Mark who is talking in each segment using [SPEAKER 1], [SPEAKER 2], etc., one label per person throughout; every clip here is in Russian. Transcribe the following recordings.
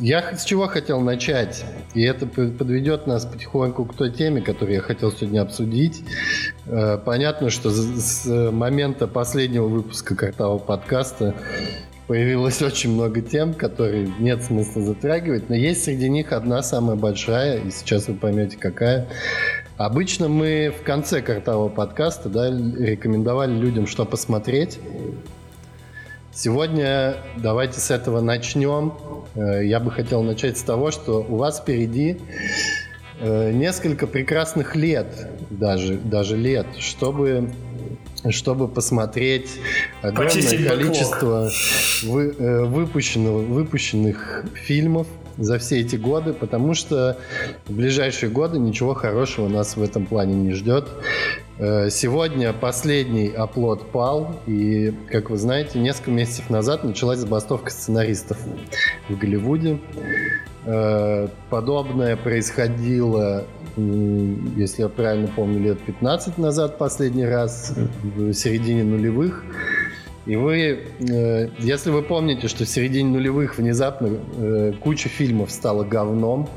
[SPEAKER 1] я с чего хотел начать? И это подведет нас потихоньку к той теме, которую я хотел сегодня обсудить. Э, понятно, что с момента последнего выпуска картавого подкаста появилось очень много тем, которые нет смысла затрагивать, но есть среди них одна самая большая, и сейчас вы поймете, какая. Обычно мы в конце картавого подкаста да, рекомендовали людям, что посмотреть. Сегодня давайте с этого начнем. Э, я бы хотел начать с того, что у вас впереди э, несколько прекрасных лет, даже, даже лет, чтобы чтобы посмотреть огромное Почистить количество вы, э, выпущенного, выпущенных фильмов за все эти годы, потому что в ближайшие годы ничего хорошего нас в этом плане не ждет. Э, сегодня последний оплот пал, и, как вы знаете, несколько месяцев назад началась забастовка сценаристов в Голливуде. Э, подобное происходило, если я правильно помню, лет 15 назад последний раз, в середине нулевых. И вы, э, если вы помните, что в середине нулевых внезапно куча фильмов стала говном,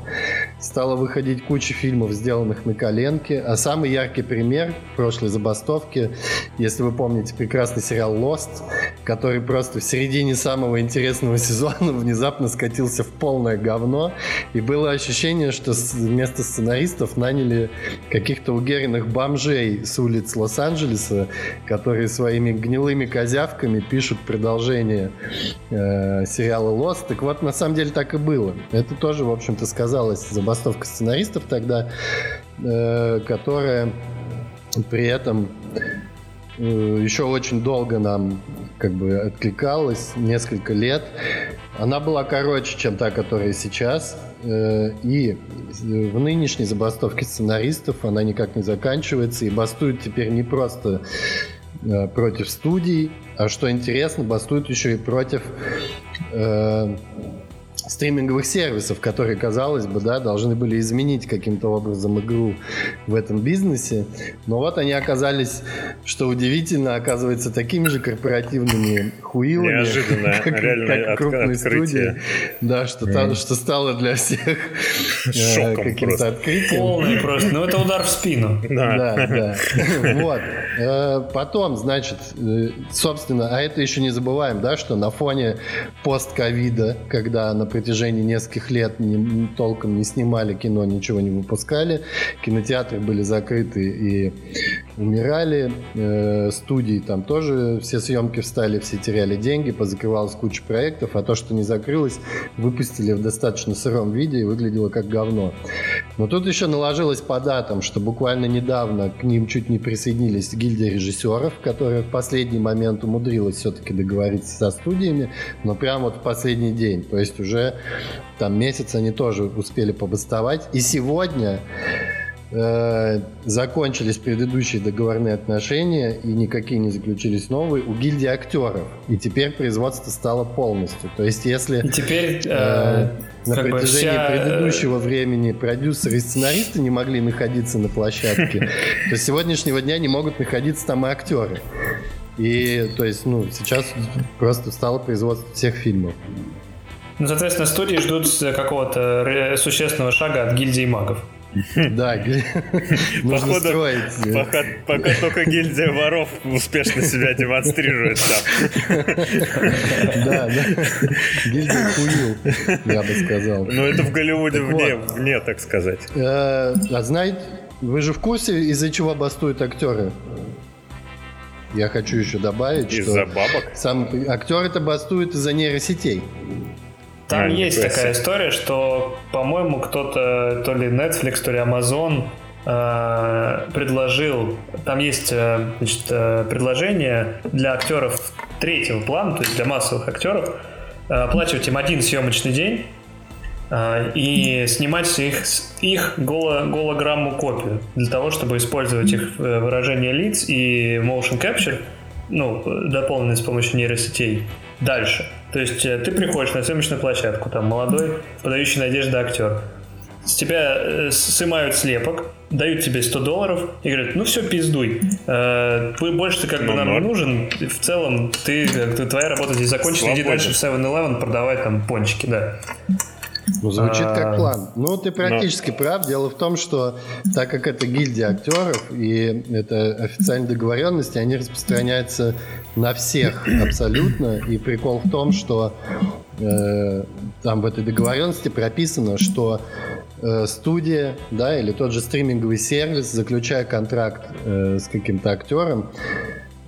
[SPEAKER 1] стала выходить куча фильмов, сделанных на коленке, а самый яркий пример прошлой забастовки, если вы помните прекрасный сериал Lost, который просто в середине самого интересного сезона внезапно скатился в полное говно, и было ощущение, что вместо сценаристов наняли каких-то угеренных бомжей с улиц Лос-Анджелеса, которые своими гнилыми козявками пишут продолжение э, сериала Lost. Так вот, на самом деле так и было. Это тоже, в общем-то, сказалось забастовка сценаристов тогда, э, которая при этом э, еще очень долго нам как бы откликалась, несколько лет. Она была короче, чем та, которая сейчас. Э, и в нынешней забастовке сценаристов она никак не заканчивается. И бастуют теперь не просто против студий, а что интересно, бастуют еще и против э, стриминговых сервисов, которые, казалось бы, да, должны были изменить каким-то образом игру в этом бизнесе. Но вот они оказались, что удивительно, оказывается, такими же корпоративными хуилами,
[SPEAKER 2] Неожиданно,
[SPEAKER 1] как, как крупные открытие. студии. Да, что, mm. там, что стало для всех
[SPEAKER 2] э,
[SPEAKER 1] каким-то открытием.
[SPEAKER 3] Полный просто. Ну, это удар в спину.
[SPEAKER 1] Да, да. да. Вот. Э, потом, значит, э, собственно, а это еще не забываем, да, что на фоне постковида, когда, например, протяжении нескольких лет не, толком не снимали кино, ничего не выпускали. Кинотеатры были закрыты и умирали. Э, студии там тоже все съемки встали, все теряли деньги, позакрывалась куча проектов, а то, что не закрылось, выпустили в достаточно сыром виде и выглядело как говно. Но тут еще наложилось по датам, что буквально недавно к ним чуть не присоединились гильдия режиссеров, которая в последний момент умудрилась все-таки договориться со студиями, но прямо вот в последний день. То есть уже там месяц они тоже успели побастовать. И сегодня э, закончились предыдущие договорные отношения и никакие не заключились новые у гильдии актеров. И теперь производство стало полностью. То есть если
[SPEAKER 3] и теперь, э, э,
[SPEAKER 1] на протяжении вся... предыдущего времени продюсеры и сценаристы не могли находиться на площадке, то с сегодняшнего дня не могут находиться там и актеры. И то есть, ну, сейчас просто стало производство всех фильмов.
[SPEAKER 3] Ну, соответственно, студии ждут какого-то существенного шага от гильдии магов.
[SPEAKER 1] Да,
[SPEAKER 2] нужно строить. Пока, пока только гильдия воров успешно себя демонстрирует там.
[SPEAKER 1] Да, да. Гильдия хуил, я бы сказал.
[SPEAKER 2] Ну, это в Голливуде вне, вне, так сказать.
[SPEAKER 1] Э, а знаете, вы же в курсе, из-за чего бастуют актеры? Я хочу еще добавить,
[SPEAKER 2] из-за что... Из-за бабок?
[SPEAKER 1] Сам актер это бастует из-за нейросетей.
[SPEAKER 3] Там а, есть такая история, что, по-моему, кто-то, то ли Netflix, то ли Amazon э, предложил, там есть э, значит, э, предложение для актеров третьего плана, то есть для массовых актеров, оплачивать им один съемочный день и снимать их, их голо, голограмму копию для того, чтобы использовать их выражение лиц и motion capture, ну, дополненный с помощью нейросетей дальше. То есть э, ты приходишь на съемочную площадку, там молодой, подающий надежды актер. С тебя э, снимают слепок, дают тебе 100 долларов и говорят, ну все, пиздуй. Э, больше ты как бы ну, нам не нужен. В целом, ты, твоя работа здесь закончена, иди дальше в 7-Eleven продавать там пончики, да.
[SPEAKER 1] Ну, звучит а... как план. Ну, ты практически Но... прав. Дело в том, что так как это гильдия актеров и это официальные договоренности, они распространяются на всех абсолютно. И прикол в том, что э, там в этой договоренности прописано, что э, студия, да, или тот же стриминговый сервис, заключая контракт э, с каким-то актером,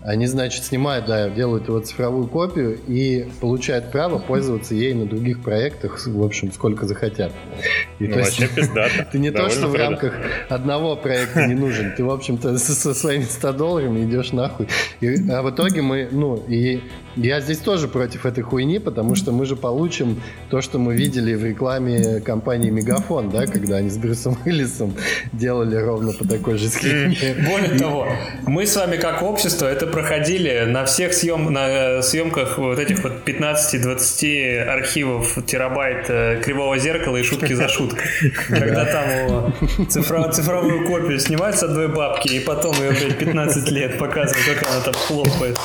[SPEAKER 1] они, значит, снимают, да, делают его цифровую копию и получают право пользоваться ей на других проектах, в общем, сколько захотят. И
[SPEAKER 2] ну, то вообще пиздато.
[SPEAKER 1] Ты не то, что в рамках одного проекта не нужен, ты, в общем-то, со, своими 100 долларами идешь нахуй. И, а в итоге мы, ну, и я здесь тоже против этой хуйни, потому что мы же получим то, что мы видели в рекламе компании Мегафон, да, когда они с Брюсом Уиллисом делали ровно по такой же схеме.
[SPEAKER 3] Более того, мы с вами как общество это проходили на всех съем, на съемках вот этих вот 15-20 архивов терабайт э, кривого зеркала и шутки за шуткой. Когда там цифровую копию снимают с одной бабки, и потом ее, блядь, 15 лет показывают, как она там хлопает.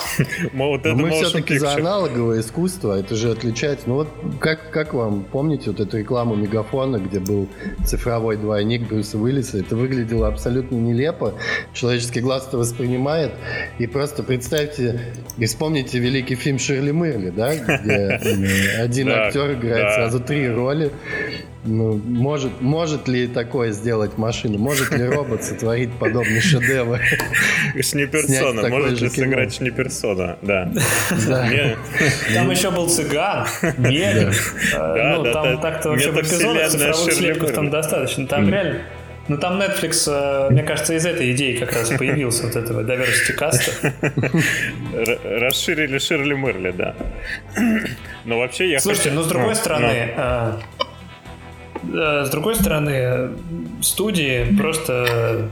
[SPEAKER 1] Вот это мы все-таки за аналоговое искусство, это же отличается. Ну вот как, как вам, помните вот эту рекламу Мегафона, где был цифровой двойник Брюса Уиллиса? Это выглядело абсолютно нелепо. Человеческий глаз это воспринимает. И просто просто представьте и вспомните великий фильм Ширли Мырли, да, где один актер играет сразу три роли. Ну, может, может ли такое сделать машина? Может ли робот сотворить подобный шедевр?
[SPEAKER 2] Шниперсона. Может ли сыграть Шниперсона, да.
[SPEAKER 3] Там еще был цыган, Мелик. Ну, там так-то вообще в эпизодах цифровых слепков там достаточно. Там реально ну там Netflix, э, мне кажется, из этой идеи как раз появился вот этого diversity каста.
[SPEAKER 2] Расширили Ширли Мерли, да. Но вообще я
[SPEAKER 3] Слушайте, ну с другой стороны, э, э, с другой стороны, студии просто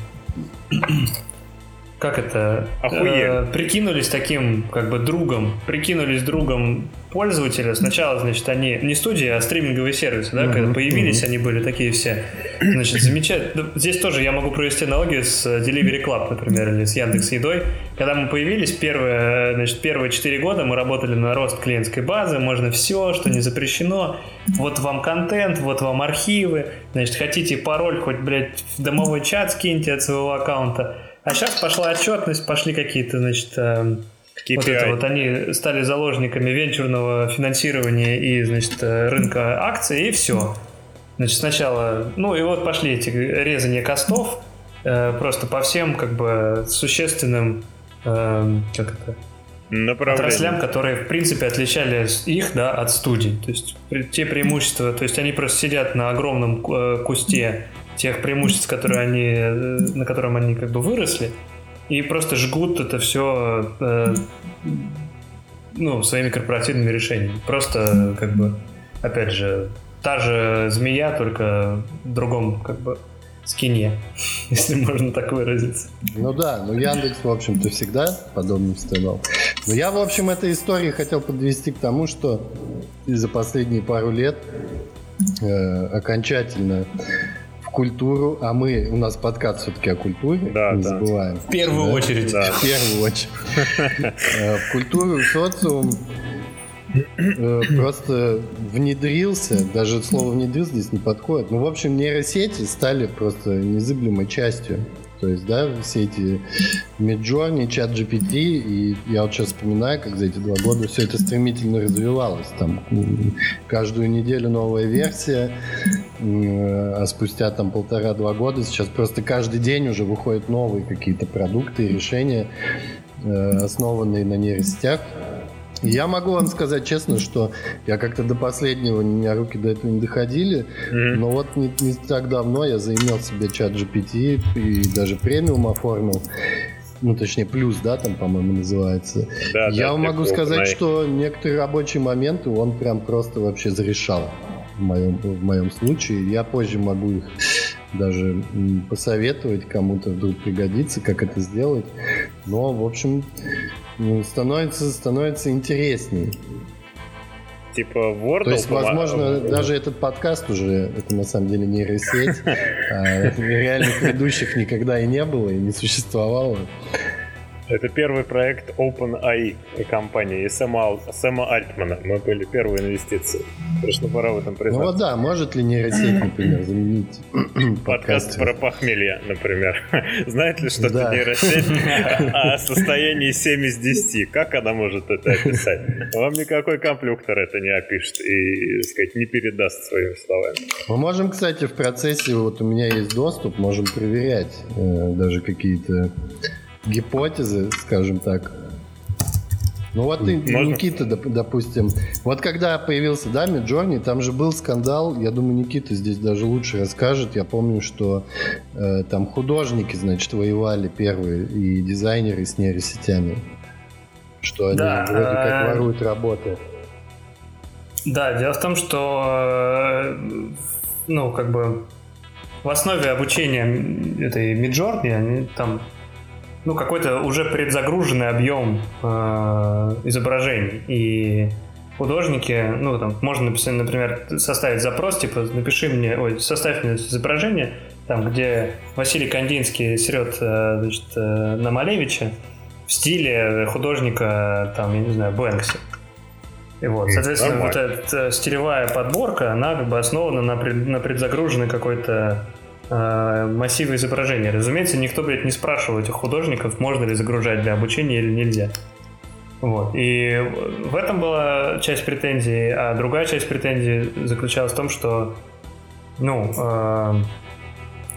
[SPEAKER 3] как это,
[SPEAKER 2] э,
[SPEAKER 3] прикинулись таким как бы другом, прикинулись другом пользователя. Сначала, значит, они не студия, а стриминговые сервисы, да, mm-hmm. когда появились, mm-hmm. они были такие все, значит, замечательно. Здесь тоже я могу провести аналогию с Delivery Club, например, или с Яндекс Едой. Когда мы появились, первые, значит, первые 4 года мы работали на рост клиентской базы, можно все, что не запрещено. Вот вам контент, вот вам архивы, значит, хотите пароль, хоть, блядь, в домовой чат скиньте от своего аккаунта а сейчас пошла отчетность, пошли какие-то, значит, KPI. Э, вот это вот они стали заложниками венчурного финансирования и, значит, э, рынка акций, и все. Значит, сначала, ну и вот пошли эти резания костов, э, просто по всем, как бы, существенным, э, как это, отраслям, которые, в принципе, отличали их, да, от студий. То есть, те преимущества, то есть, они просто сидят на огромном э, кусте тех преимуществ, которые они, э, на котором они как бы выросли, и просто жгут это все э, ну, своими корпоративными решениями. Просто как бы, опять же, та же змея, только в другом как бы скине, если можно так выразиться.
[SPEAKER 1] Ну да, ну Яндекс, в общем-то, всегда подобным страдал. Но я, в общем, этой истории хотел подвести к тому, что за последние пару лет э, окончательно культуру, а мы, у нас подкаст все-таки о культуре,
[SPEAKER 2] да,
[SPEAKER 1] не
[SPEAKER 2] да.
[SPEAKER 1] забываем.
[SPEAKER 3] В первую да? очередь.
[SPEAKER 1] Да. В первую очередь. Э, в культуру социум э, просто внедрился, даже слово внедрился здесь не подходит. Ну, в общем, нейросети стали просто незыблемой частью то есть, да, все эти Midjourney, чат GPT, и я вот сейчас вспоминаю, как за эти два года все это стремительно развивалось. Там каждую неделю новая версия, а спустя там полтора-два года сейчас просто каждый день уже выходят новые какие-то продукты и решения, э, основанные на нейросетях. Я могу вам сказать честно, что я как-то до последнего, у меня руки до этого не доходили, mm-hmm. но вот не, не так давно я заимел себе чат GPT и даже премиум оформил. Ну, точнее, плюс, да, там, по-моему, называется. Да, я да, вам могу сказать, что некоторые рабочие моменты он прям просто вообще зарешал в моем, в моем случае. Я позже могу их даже посоветовать кому-то вдруг пригодится, как это сделать. Но, в общем, ну, становится, становится интересней.
[SPEAKER 2] Типа Wordle?
[SPEAKER 1] То есть, возможно, даже этот подкаст уже, это на самом деле нейросеть. а, реальных ведущих никогда и не было, и не существовало.
[SPEAKER 2] Это первый проект OpenAI компании и Сэма, Сэма Альтмана. Мы были первые инвестиции. Пришло пора в этом признаться.
[SPEAKER 1] Ну вот да, может ли нейросеть, например, заменить
[SPEAKER 2] подкаст про похмелье, например. Знает ли что-то да. нейросеть о состоянии 7 из 10? Как она может это описать? Вам никакой комплюктор это не опишет и, сказать, не передаст своими словами.
[SPEAKER 1] Мы можем, кстати, в процессе, вот у меня есть доступ, можем проверять э, даже какие-то гипотезы, скажем так. Ну вот ты, Можно? Никита, допустим, вот когда появился, да, Миджорни, там же был скандал, я думаю, Никита здесь даже лучше расскажет. Я помню, что э, там художники, значит, воевали первые и дизайнеры с нейросетями, что они да, вроде как э, воруют работы.
[SPEAKER 3] Да, дело в том, что, э, ну, как бы в основе обучения этой Миджорни, они там ну, какой-то уже предзагруженный объем э, изображений. И художники, ну, там, можно написать, например, составить запрос, типа, напиши мне, ой, составь мне изображение, там, где Василий Кандинский срет, э, значит, э, на Малевича в стиле художника, там, я не знаю, Бэнкси. И вот, соответственно, Нормально. вот эта стилевая подборка, она как бы основана на, пред, на предзагруженной какой-то массивы изображения. Разумеется, никто, блядь, не спрашивал этих художников, можно ли загружать для обучения или нельзя. Вот. И в этом была часть претензий, а другая часть претензий заключалась в том, что ну, э,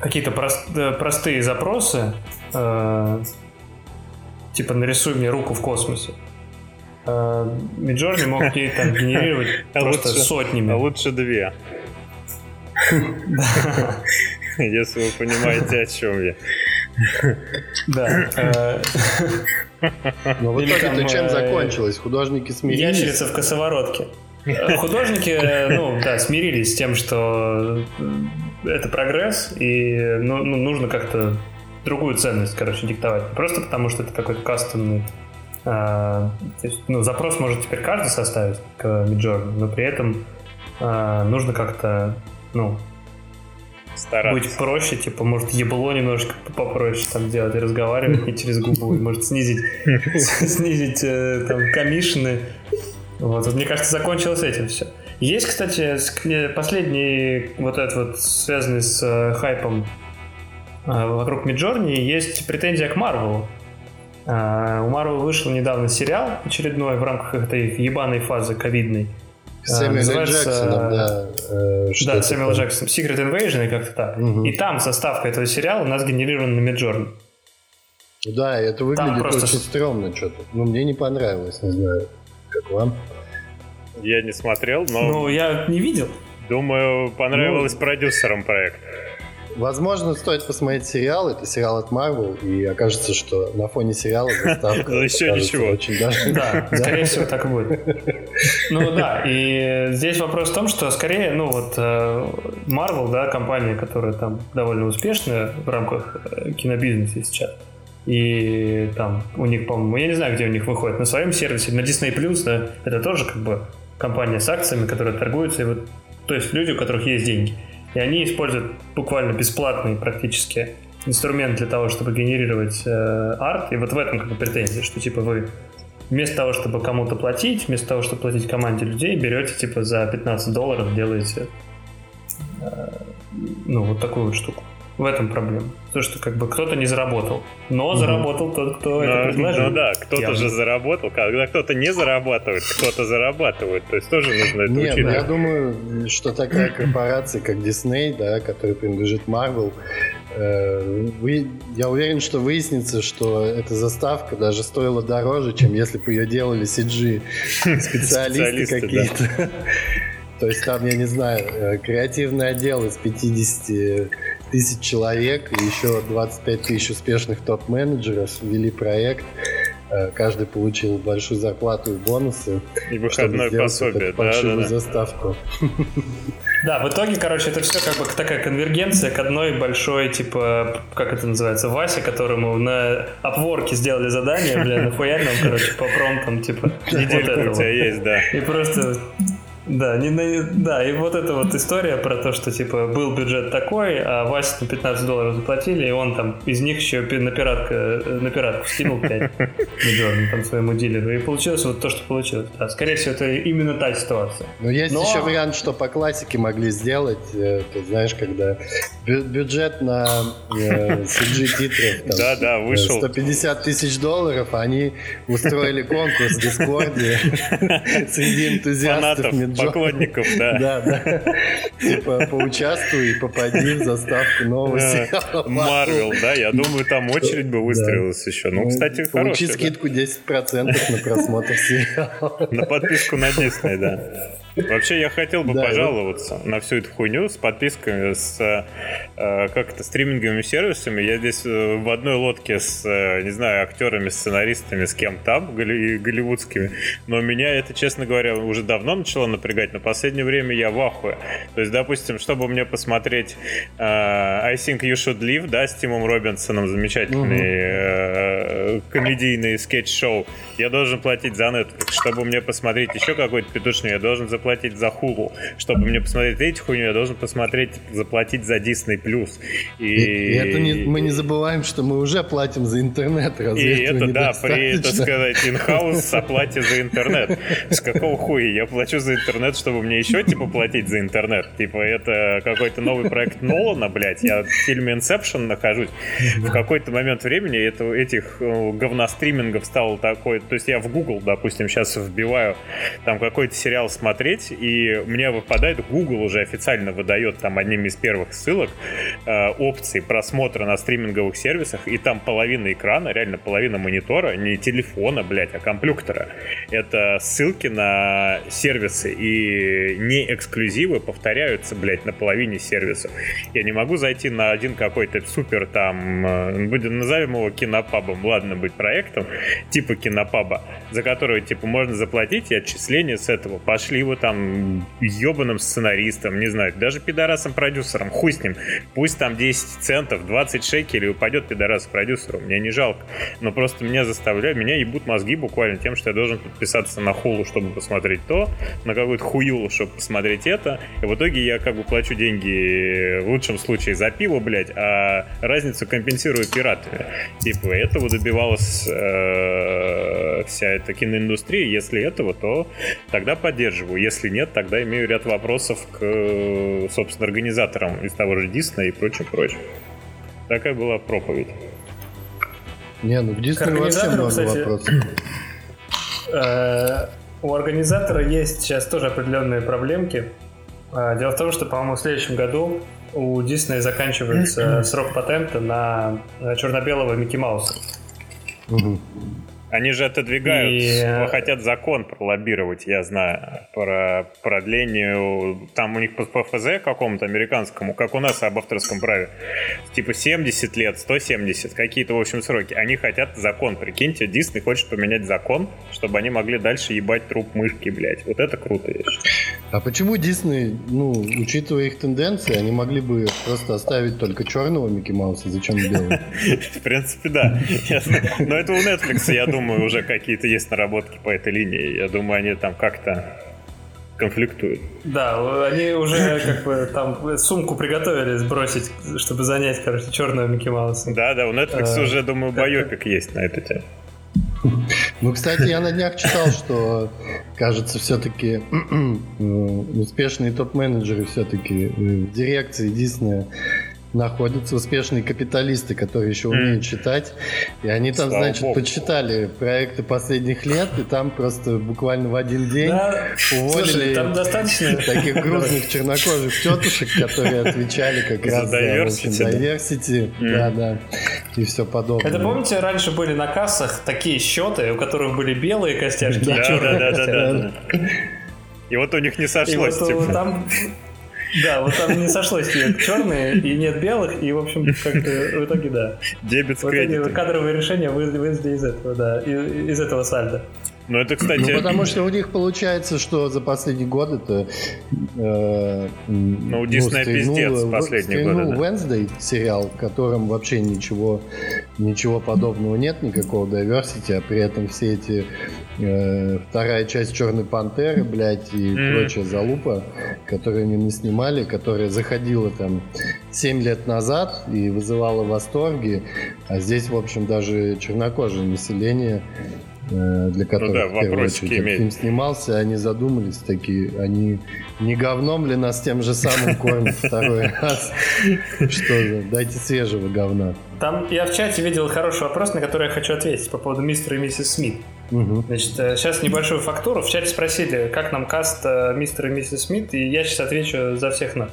[SPEAKER 3] какие-то прост, э, простые запросы, э, типа нарисуй мне руку в космосе, э, Миджорни мог ей там генерировать а просто сотнями.
[SPEAKER 2] А лучше две. если вы понимаете, о чем я.
[SPEAKER 3] Да. Э,
[SPEAKER 1] Но в итоге-то чем э, закончилось? Художники смирились?
[SPEAKER 3] Ящерица в косоворотке. Э, художники, ну, да, смирились с тем, что это прогресс, и ну, ну, нужно как-то другую ценность, короче, диктовать. Просто потому, что это какой-то кастомный а, то есть, ну, запрос может теперь каждый составить к Midjourney, но при этом а, нужно как-то, ну, Стараться. быть проще, типа, может, ебло немножко попроще там делать и разговаривать не через губу, может снизить, снизить э, там комиссионы. Вот, вот, мне кажется, закончилось этим все. Есть, кстати, последний вот этот вот связанный с э, хайпом э, вокруг Миджорни, есть претензия к Марвелу. у Марвел вышел недавно сериал очередной в рамках этой ебаной фазы ковидной.
[SPEAKER 1] Сэмюэл Джексоном, да.
[SPEAKER 3] Э, да, Сэмюэл Джексон. Secret Invasion и как-то так. Угу. И там составка этого сериала у нас генерирована на Миджорн.
[SPEAKER 1] Да, это выглядит просто... очень стрёмно что-то. Ну, мне не понравилось, не знаю, как вам.
[SPEAKER 2] Я не смотрел, но...
[SPEAKER 3] Ну, я не видел.
[SPEAKER 2] Думаю, понравилось ну... продюсерам проект.
[SPEAKER 1] Возможно, стоит посмотреть сериал. Это сериал от Marvel, и окажется, что на фоне сериала заставка
[SPEAKER 2] Ну, еще ничего.
[SPEAKER 3] Очень даже... Да, скорее всего, так и будет. Ну да, и здесь вопрос в том, что скорее, ну вот э, Marvel, да, компания, которая там довольно успешная в рамках э, кинобизнеса сейчас, и там у них, по-моему, я не знаю, где у них выходит, на своем сервисе, на Disney+, да, это тоже как бы компания с акциями, которая торгуется, и вот, то есть люди, у которых есть деньги. И они используют буквально бесплатный практически инструмент для того, чтобы генерировать э, арт. И вот в этом как бы претензия, что типа вы вместо того, чтобы кому-то платить, вместо того, чтобы платить команде людей, берете типа за 15 долларов, делаете э, ну вот такую вот штуку. В этом проблема. То, что как бы кто-то не заработал. Но mm-hmm. заработал тот, кто но, это предложил.
[SPEAKER 2] Ну да, кто-то же заработал. Когда кто-то не зарабатывает, кто-то зарабатывает. То есть тоже нужно это
[SPEAKER 1] Нет, учитывать. я думаю, что такая корпорация, как Disney, да, которая принадлежит Marvel, э, вы, я уверен, что выяснится, что эта заставка даже стоила дороже, чем если бы ее делали CG специалисты какие-то. То есть там, я не знаю, э, креативный отдел из 50 тысяч человек и еще 25 тысяч успешных топ-менеджеров ввели проект. Э, каждый получил большую зарплату и бонусы.
[SPEAKER 2] И выходное пособие, да, да, да.
[SPEAKER 1] заставку.
[SPEAKER 3] Да, в итоге, короче, это все как бы такая конвергенция к одной большой, типа, как это называется, Васе, которому на опворке сделали задание, бля, нахуя нам, короче, по промптам, типа,
[SPEAKER 2] неделька
[SPEAKER 3] у
[SPEAKER 2] тебя есть, да.
[SPEAKER 3] И просто Да, не на, да, и вот эта вот история про то, что типа был бюджет такой, а Вася на 15 долларов заплатили, и он там из них еще на, пиратка, на пиратку скинул 5 миллионов там своему дилеру. И получилось вот то, что получилось. Да, скорее всего, это именно та ситуация.
[SPEAKER 1] Но есть Но... еще вариант, что по классике могли сделать, э, ты знаешь, когда бюджет на э, CG титров
[SPEAKER 2] да, да, вышел.
[SPEAKER 1] 150 тысяч долларов, а они устроили конкурс в Дискорде среди энтузиастов
[SPEAKER 2] поклонников, да.
[SPEAKER 1] Да, да. Типа поучаствуй и попади в заставку нового сериала.
[SPEAKER 2] Марвел, да, я думаю, там очередь бы выстроилась еще. Ну, кстати, хорошая.
[SPEAKER 1] Получи скидку 10% на просмотр сериала.
[SPEAKER 2] На подписку на Disney, да. Вообще я хотел бы да, пожаловаться вот... на всю эту хуйню с подписками, с э, как это, стриминговыми сервисами. Я здесь э, в одной лодке с, э, не знаю, актерами, сценаристами, с кем там, голли, голливудскими. Но меня это, честно говоря, уже давно начало напрягать. Но в последнее время я в ахуе. То есть, допустим, чтобы мне посмотреть э, I Think You Should Live, да, с Тимом Робинсоном, замечательный э, комедийный скетч-шоу, я должен платить за Netflix. Чтобы мне посмотреть еще какой-то петушный, я должен заплатить заплатить за Hulu. Чтобы мне посмотреть эти хуйню, я должен посмотреть, заплатить за Disney+.
[SPEAKER 1] И, и, и это не, мы не забываем, что мы уже платим за интернет.
[SPEAKER 2] Разве и это, да, при, так сказать, in-house оплате за интернет. С какого хуя я плачу за интернет, чтобы мне еще, типа, платить за интернет? Типа, это какой-то новый проект Нолана, блядь. Я в фильме Inception нахожусь. В какой-то момент времени это, этих э, говностримингов стало такой... То есть я в Google, допустим, сейчас вбиваю там какой-то сериал смотреть, смотреть, и мне выпадает, Google уже официально выдает там одним из первых ссылок э, опции просмотра на стриминговых сервисах, и там половина экрана, реально половина монитора, не телефона, блядь, а компьютера. Это ссылки на сервисы, и не эксклюзивы повторяются, блядь, на половине сервисов. Я не могу зайти на один какой-то супер там, э, будем назовем его кинопабом, ладно, быть проектом, типа кинопаба, за который, типа, можно заплатить, и отчисления с этого пошли вот там ебаным сценаристом, не знаю, даже пидорасом-продюсером, хуй с ним. Пусть там 10 центов, 20 шекелей упадет пидорас-продюсеру, мне не жалко. Но просто меня заставляют, меня ебут мозги буквально тем, что я должен подписаться на хулу, чтобы посмотреть то, на какую-то хуюлу, чтобы посмотреть это. И в итоге я как бы плачу деньги в лучшем случае за пиво, блядь, а разницу компенсирую пиратами. Типа этого добивалась э, вся эта киноиндустрия. Если этого, то тогда поддерживаю. Если нет, тогда имею ряд вопросов к, собственно, организаторам из того же Диснея и прочее, прочее. Такая была проповедь.
[SPEAKER 1] Не, ну в Диснея вообще много кстати, вопросов.
[SPEAKER 3] Э, у организатора есть сейчас тоже определенные проблемки. Э, дело в том, что, по-моему, в следующем году у Диснея заканчивается срок патента на черно-белого Микки Мауса.
[SPEAKER 2] Угу. Они же отодвигают, и... Э, хотят закон пролоббировать, я знаю, про продление, там у них по ФЗ какому-то американскому, как у нас об авторском праве, типа 70 лет, 170, какие-то, в общем, сроки. Они хотят закон, прикиньте, Дисней хочет поменять закон, чтобы они могли дальше ебать труп мышки, блядь. Вот это круто, я считаю.
[SPEAKER 1] А почему Дисней, ну, учитывая их тенденции, они могли бы просто оставить только черного Микки Мауса, зачем белый?
[SPEAKER 2] В принципе, да. Но это у Netflix, я думаю, думаю, уже какие-то есть наработки по этой линии. Я думаю, они там как-то конфликтуют.
[SPEAKER 3] Да, они уже как бы там сумку приготовили сбросить, чтобы занять, короче, черного Микки Мауса.
[SPEAKER 2] Да, да, у Netflix а, уже, думаю, байопик есть на эту тему.
[SPEAKER 1] Ну, кстати, я на днях читал, что, кажется, все-таки успешные топ-менеджеры все-таки в дирекции Диснея находятся успешные капиталисты, которые еще умеют читать. И они там, Слава значит, Богу. почитали проекты последних лет, и там просто буквально в один день да. уволили Слушай, там достаточно... таких грустных чернокожих тетушек, которые отвечали как раз за diversity. Да, да. И все подобное.
[SPEAKER 3] Это помните, раньше были на кассах такие счеты, у которых были белые костяшки
[SPEAKER 2] да, и черные да, да, да, да, да. И вот у них не сошлось. И вот, типа.
[SPEAKER 3] там да, вот там не сошлось нет черные и нет белых, и, в общем, как-то в итоге, да.
[SPEAKER 2] Дебет с
[SPEAKER 3] кредитом. Кадровые решения вылезли из этого, да, из этого сальда.
[SPEAKER 2] Ну, это, кстати... Ну,
[SPEAKER 1] потому что у них получается, что за последний год это...
[SPEAKER 2] Э, ну, у Диснея ну, пиздец последний год.
[SPEAKER 1] Да. Wednesday сериал, в котором вообще ничего, ничего подобного нет, никакого diversity, а при этом все эти э, вторая часть Черной Пантеры, блядь, и mm. прочая залупа, которую они не снимали, которая заходила там 7 лет назад и вызывала восторги, а здесь, в общем, даже чернокожее население Э, для которых ну да, в первую очередь этот фильм снимался, они задумались такие, они не говном ли нас тем же самым кормят второй раз? Что же, дайте свежего говна.
[SPEAKER 3] Там я в чате видел хороший вопрос, на который я хочу ответить по поводу мистера и миссис Смит. Угу. Значит, сейчас э, небольшую фактуру. В чате спросили, как нам каст э, мистера и миссис Смит, и я сейчас отвечу за всех нас.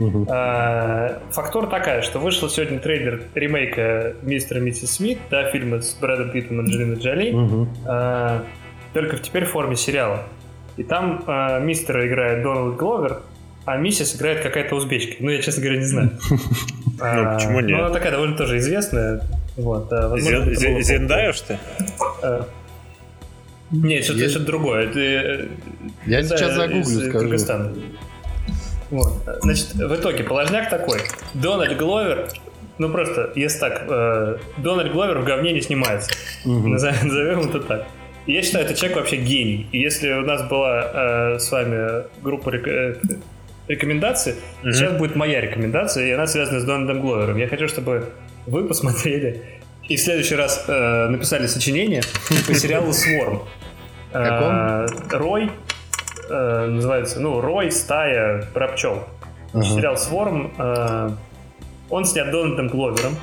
[SPEAKER 3] Угу. фактура такая, что вышел сегодня трейлер ремейка «Мистера и миссис Смит», да, фильма с Брэдом Питтом и Анджелиной Джоли, угу. только теперь в форме сериала. И там а, мистера играет Дональд Гловер, а миссис играет какая-то узбечка. Ну, я, честно говоря, не знаю.
[SPEAKER 2] Ну, почему нет?
[SPEAKER 3] Ну, она такая довольно тоже известная. Вот,
[SPEAKER 2] Зендаешь ты?
[SPEAKER 3] Нет, что-то другое. Э,
[SPEAKER 1] я сейчас загуглю, скажу.
[SPEAKER 3] Вот. Значит, в итоге положняк такой. Дональд Гловер ну просто, если так, э, Дональд Гловер в говне не снимается. Угу. Назовем это так. я считаю, это человек вообще гений. И если у нас была э, с вами группа рек... э, рекомендаций, угу. сейчас будет моя рекомендация, и она связана с Дональдом Гловером. Я хочу, чтобы вы посмотрели и в следующий раз э, написали сочинение по сериалу Сворм. Э, Рой э, называется, ну, Рой, стая, про пчел. Uh-huh. Сериал Сворм. Э, он снят Дональдом Гловером.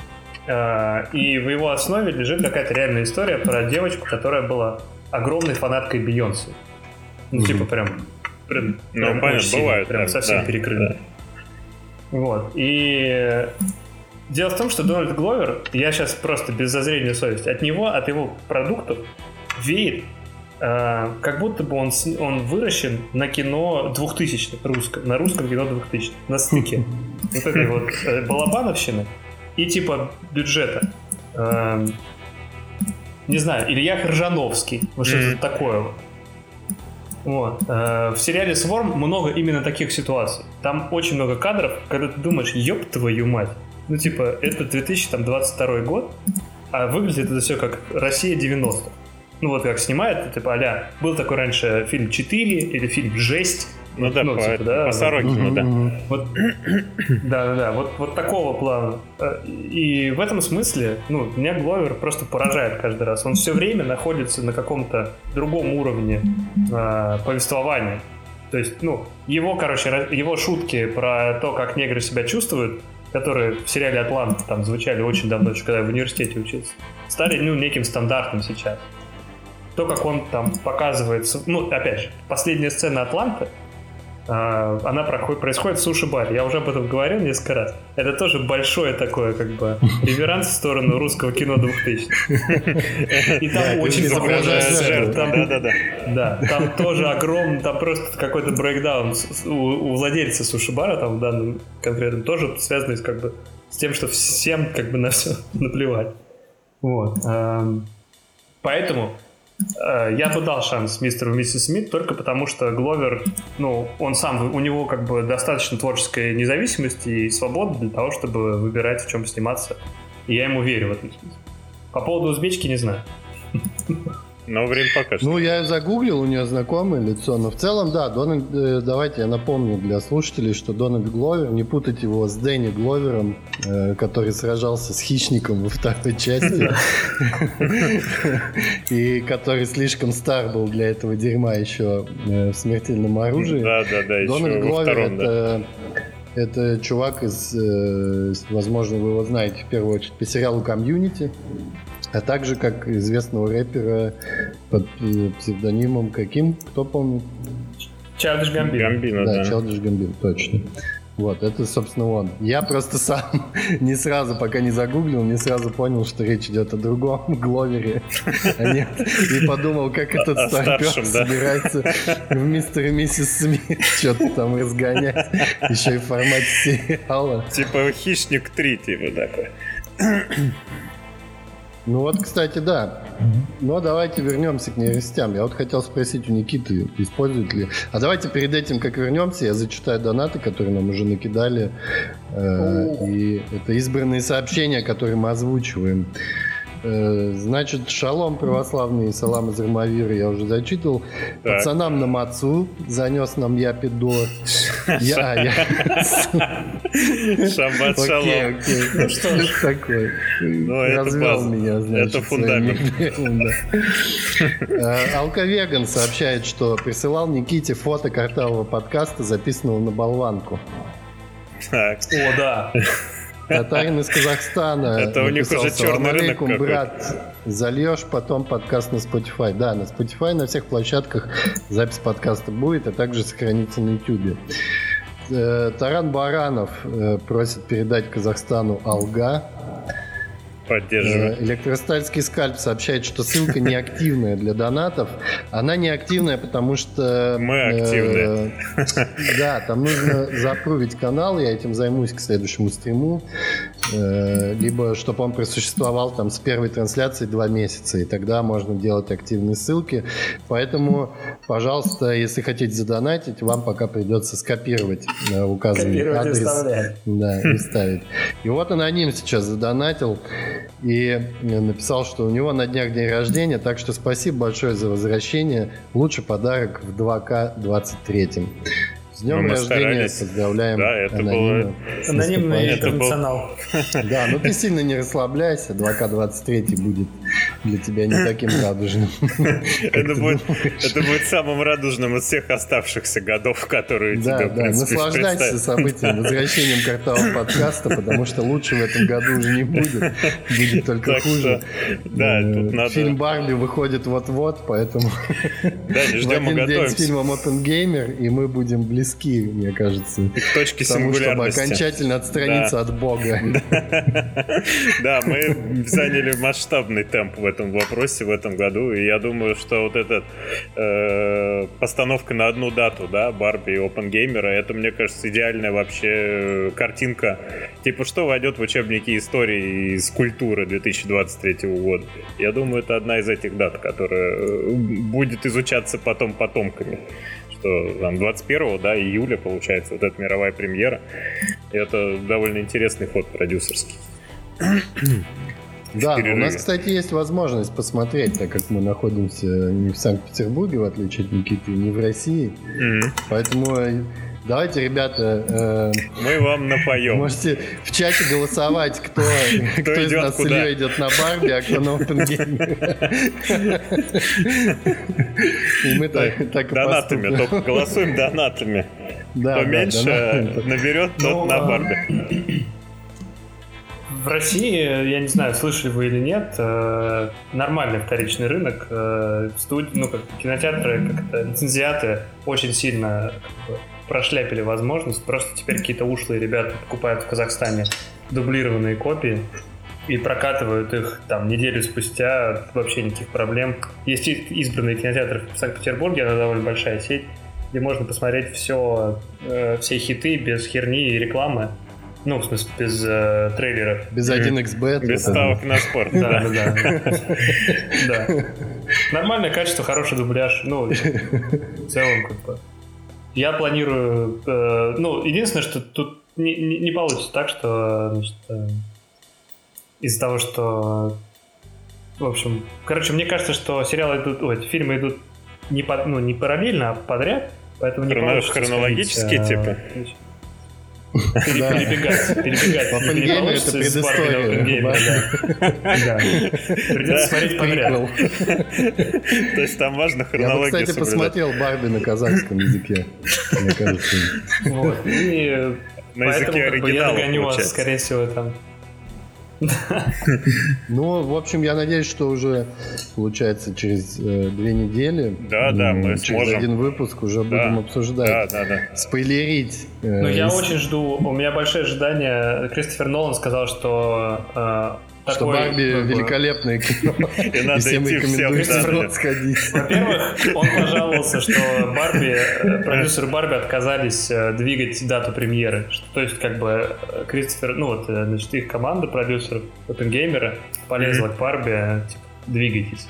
[SPEAKER 3] Э, и в его основе лежит какая-то реальная история про девочку, которая была огромной фанаткой Бейонсе. Ну, uh-huh. типа прям... прям
[SPEAKER 2] ну, прям понятно, бывает.
[SPEAKER 3] Прям да, совсем да, перекрыли. Да. Вот. И дело в том, что Дональд Гловер, я сейчас просто без зазрения совести, от него, от его продуктов веет э, как будто бы он, он выращен на кино 2000 русском, на русском кино 2000 на стыке вот этой вот э, балабановщины и типа бюджета. Э, не знаю, Илья Ржановский, вот что-то такое вот. Вот. Э, в сериале Сворм много именно таких ситуаций. Там очень много кадров, когда ты думаешь, ёб твою мать. Ну, типа, это 2022 год, а выглядит это все как Россия 90 ну вот как снимает, типа а был такой раньше фильм 4 или фильм Жесть.
[SPEAKER 2] Ну да, ну, по, типа, да, по Сорокину, да.
[SPEAKER 3] Вот, да, да, да, вот, вот такого плана. Э, и в этом смысле, ну, меня Гловер просто поражает каждый раз. Он все время находится на каком-то другом уровне э, повествования. То есть, ну, его, короче, его шутки про то, как негры себя чувствуют, которые в сериале «Атлант» там звучали очень давно, еще когда я в университете учился, стали, ну, неким стандартом сейчас. То, как он там показывается, ну, опять же, последняя сцена Атланта, она проходит, происходит в суши-баре. Я уже об этом говорил несколько раз. Это тоже большое такое, как бы, реверанс в сторону русского кино 2000 И там очень изображается Да, да, да. Да, там тоже огромный, там просто какой-то брейкдаун у владельца суши-бара, там в данном конкретном, тоже связанный с, как бы, с тем, что всем как бы на все наплевать. Вот. Поэтому я тут дал шанс мистеру и миссис Смит только потому, что Гловер, ну, он сам, у него как бы достаточно творческой независимости и свободы для того, чтобы выбирать, в чем сниматься. И я ему верю в этом смысле. По поводу узбечки не знаю.
[SPEAKER 2] Но время покажет.
[SPEAKER 1] Ну, я загуглил, у нее знакомое лицо. Но в целом, да, Дональд, э, давайте я напомню для слушателей, что Дональд Гловер, не путать его с Дэнни Гловером, э, который сражался с хищником во второй части. И который слишком стар был для этого дерьма еще э, в смертельном оружии.
[SPEAKER 2] Да, да, да.
[SPEAKER 1] Дональд Гловер это это чувак из, возможно, вы его знаете в первую очередь по сериалу «Community» а также как известного рэпера под э, псевдонимом каким, кто помнит?
[SPEAKER 3] Childish Gambino.
[SPEAKER 2] Gambino,
[SPEAKER 1] да. Да, Childish Gambino, точно. Вот, это, собственно, он. Я просто сам не сразу, пока не загуглил, не сразу понял, что речь идет о другом Гловере. А нет, и подумал, как этот старпер да? собирается в мистер и миссис Смит что-то там разгонять. Еще и в формате сериала.
[SPEAKER 2] Типа Хищник 3, типа такой.
[SPEAKER 1] Ну вот, кстати, да. Но давайте вернемся к нейросетям. Я вот хотел спросить у Никиты, используют ли... А давайте перед этим, как вернемся, я зачитаю донаты, которые нам уже накидали. Э, и это избранные сообщения, которые мы озвучиваем. Э, значит, шалом православный, салам из Армавира я уже зачитывал. Так. Пацанам на Мацу занес нам я пидо. Я, я.
[SPEAKER 2] Шаббат шалом.
[SPEAKER 1] Ну что ж такое. Ну, Развел меня, значит.
[SPEAKER 2] Это фундамент.
[SPEAKER 1] Э, Алковеган сообщает, что присылал Никите фото картавого подкаста, записанного на болванку.
[SPEAKER 3] Так. О, да.
[SPEAKER 1] Татарин из Казахстана.
[SPEAKER 2] Это у них уже черный рынок
[SPEAKER 1] брат, зальешь потом подкаст на Spotify. Да, на Spotify, на всех площадках запись подкаста будет, а также сохранится на YouTube. Э, Таран Баранов э, просит передать Казахстану Алга.
[SPEAKER 2] Поддерживаю.
[SPEAKER 1] Э, электростальский скальп сообщает, что ссылка неактивная для донатов. Она неактивная, потому что...
[SPEAKER 2] Мы активны.
[SPEAKER 1] Э, да, там нужно запрувить канал, я этим займусь к следующему стриму. Э, либо чтобы он просуществовал там с первой трансляции два месяца, и тогда можно делать активные ссылки. Поэтому, пожалуйста, если хотите задонатить, вам пока придется скопировать э, указанный Копировать адрес. И да, и ставить. И вот аноним сейчас задонатил и написал, что у него на днях день рождения, так что спасибо большое за возвращение. Лучший подарок в 2К 23. С днем ну, рождения старались. поздравляем.
[SPEAKER 2] Да, это было...
[SPEAKER 3] Анонимный интернационал.
[SPEAKER 1] Да, но ты сильно не расслабляйся. 2К23 будет для тебя не таким радужным.
[SPEAKER 2] Это будет, это будет самым радужным из всех оставшихся годов, которые да, тебе, Да,
[SPEAKER 1] наслаждайся событием, возвращением картавого подкаста, потому что лучше в этом году уже не будет. Будет только так хуже.
[SPEAKER 2] Что, да, э, тут надо...
[SPEAKER 1] Фильм Барби выходит вот-вот, поэтому
[SPEAKER 2] да, не ждем,
[SPEAKER 1] в один день с фильмом Open Gamer, и мы будем близки, мне кажется.
[SPEAKER 2] И к точке тому, чтобы
[SPEAKER 1] окончательно отстраниться да. от Бога.
[SPEAKER 2] Да, мы заняли масштабный темп в этом вопросе в этом году. И я думаю, что вот эта э, постановка на одну дату, да, Барби и Gamer, это, мне кажется, идеальная вообще картинка. Типа, что войдет в учебники истории из культуры 2023 года. Я думаю, это одна из этих дат, которая э, будет изучаться потом потомками что там 21 да, июля получается вот эта мировая премьера. И это довольно интересный ход продюсерский.
[SPEAKER 1] Да, у нас, кстати, есть возможность посмотреть, так как мы находимся не в Санкт-Петербурге, в отличие от Никиты, не в России. Mm-hmm. Поэтому э, давайте, ребята...
[SPEAKER 2] Э, мы вам напоем.
[SPEAKER 1] Можете в чате голосовать, кто, кто, кто из нас куда? с Ильей идет на Барби, а кто на Опенгейме.
[SPEAKER 2] И мы так, так Донатами, только голосуем донатами. Да, Кто меньше наберет, тот ну, на а Барби.
[SPEAKER 3] В России, я не знаю, слышали вы или нет, э, нормальный вторичный рынок. Э, студ... Ну, как кинотеатры, как-то лицензиаты очень сильно прошляпили возможность. Просто теперь какие-то ушлые ребята покупают в Казахстане дублированные копии и прокатывают их там неделю спустя, вообще никаких проблем. Есть избранные кинотеатры в Санкт-Петербурге, она довольно большая сеть, где можно посмотреть все, э, все хиты без херни и рекламы. Ну, в смысле, без э, трейлеров.
[SPEAKER 1] Без 1xbet.
[SPEAKER 2] Без ставок на спорт. Да, да,
[SPEAKER 3] да. Нормальное качество, хороший дубляж. Ну, в целом, как бы. Я планирую... Э, ну, единственное, что тут не, получится так, что, э, из-за того, что... В общем, короче, мне кажется, что сериалы идут... Ой, фильмы идут не, по, ну, не параллельно, а подряд. Поэтому не получится
[SPEAKER 2] Хронологически, типа?
[SPEAKER 3] Перебегать, перебегать.
[SPEAKER 1] Опенгеймер это
[SPEAKER 3] предыстория. Да. Придется смотреть подряд.
[SPEAKER 2] То есть там важно хронология
[SPEAKER 1] Я, кстати, посмотрел Барби на казахском языке. Мне кажется.
[SPEAKER 3] Вот. И на языке оригинала, я догоню вас, скорее всего, там
[SPEAKER 1] Ну, в общем, я надеюсь, что уже, получается, через э, две недели,
[SPEAKER 2] да, да, мы
[SPEAKER 1] через сможем. один выпуск уже да, будем обсуждать, да, да, да. спойлерить.
[SPEAKER 3] Э, ну, я из... очень жду, у меня большое ожидание. Кристофер Нолан сказал, что э,
[SPEAKER 1] что Барби бы... великолепное кино. И надо всем рекомендую сходить.
[SPEAKER 3] Во-первых, он пожаловался, что Барби, э, продюсеры Барби отказались э, двигать дату премьеры. То есть, как бы, э, Кристофер, ну вот, значит, их команда продюсеров Опенгеймера полезла к Барби, типа, двигайтесь.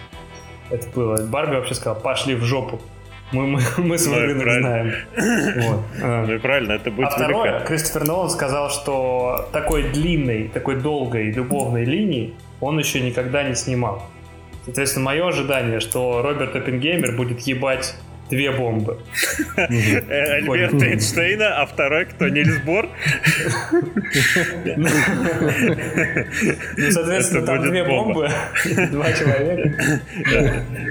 [SPEAKER 3] Это было. Барби вообще сказал, пошли в жопу. Мы, мы, мы свой ну, рынок знаем.
[SPEAKER 2] Вот. Ну и правильно, это будет
[SPEAKER 3] А второе, Кристофер Нолан сказал, что такой длинной, такой долгой любовной линии он еще никогда не снимал. Соответственно, мое ожидание, что Роберт Оппенгеймер будет ебать две бомбы.
[SPEAKER 2] Альберт Эйнштейна, а второй кто, Нильс Бор?
[SPEAKER 3] Ну, соответственно, там две бомбы, два человека.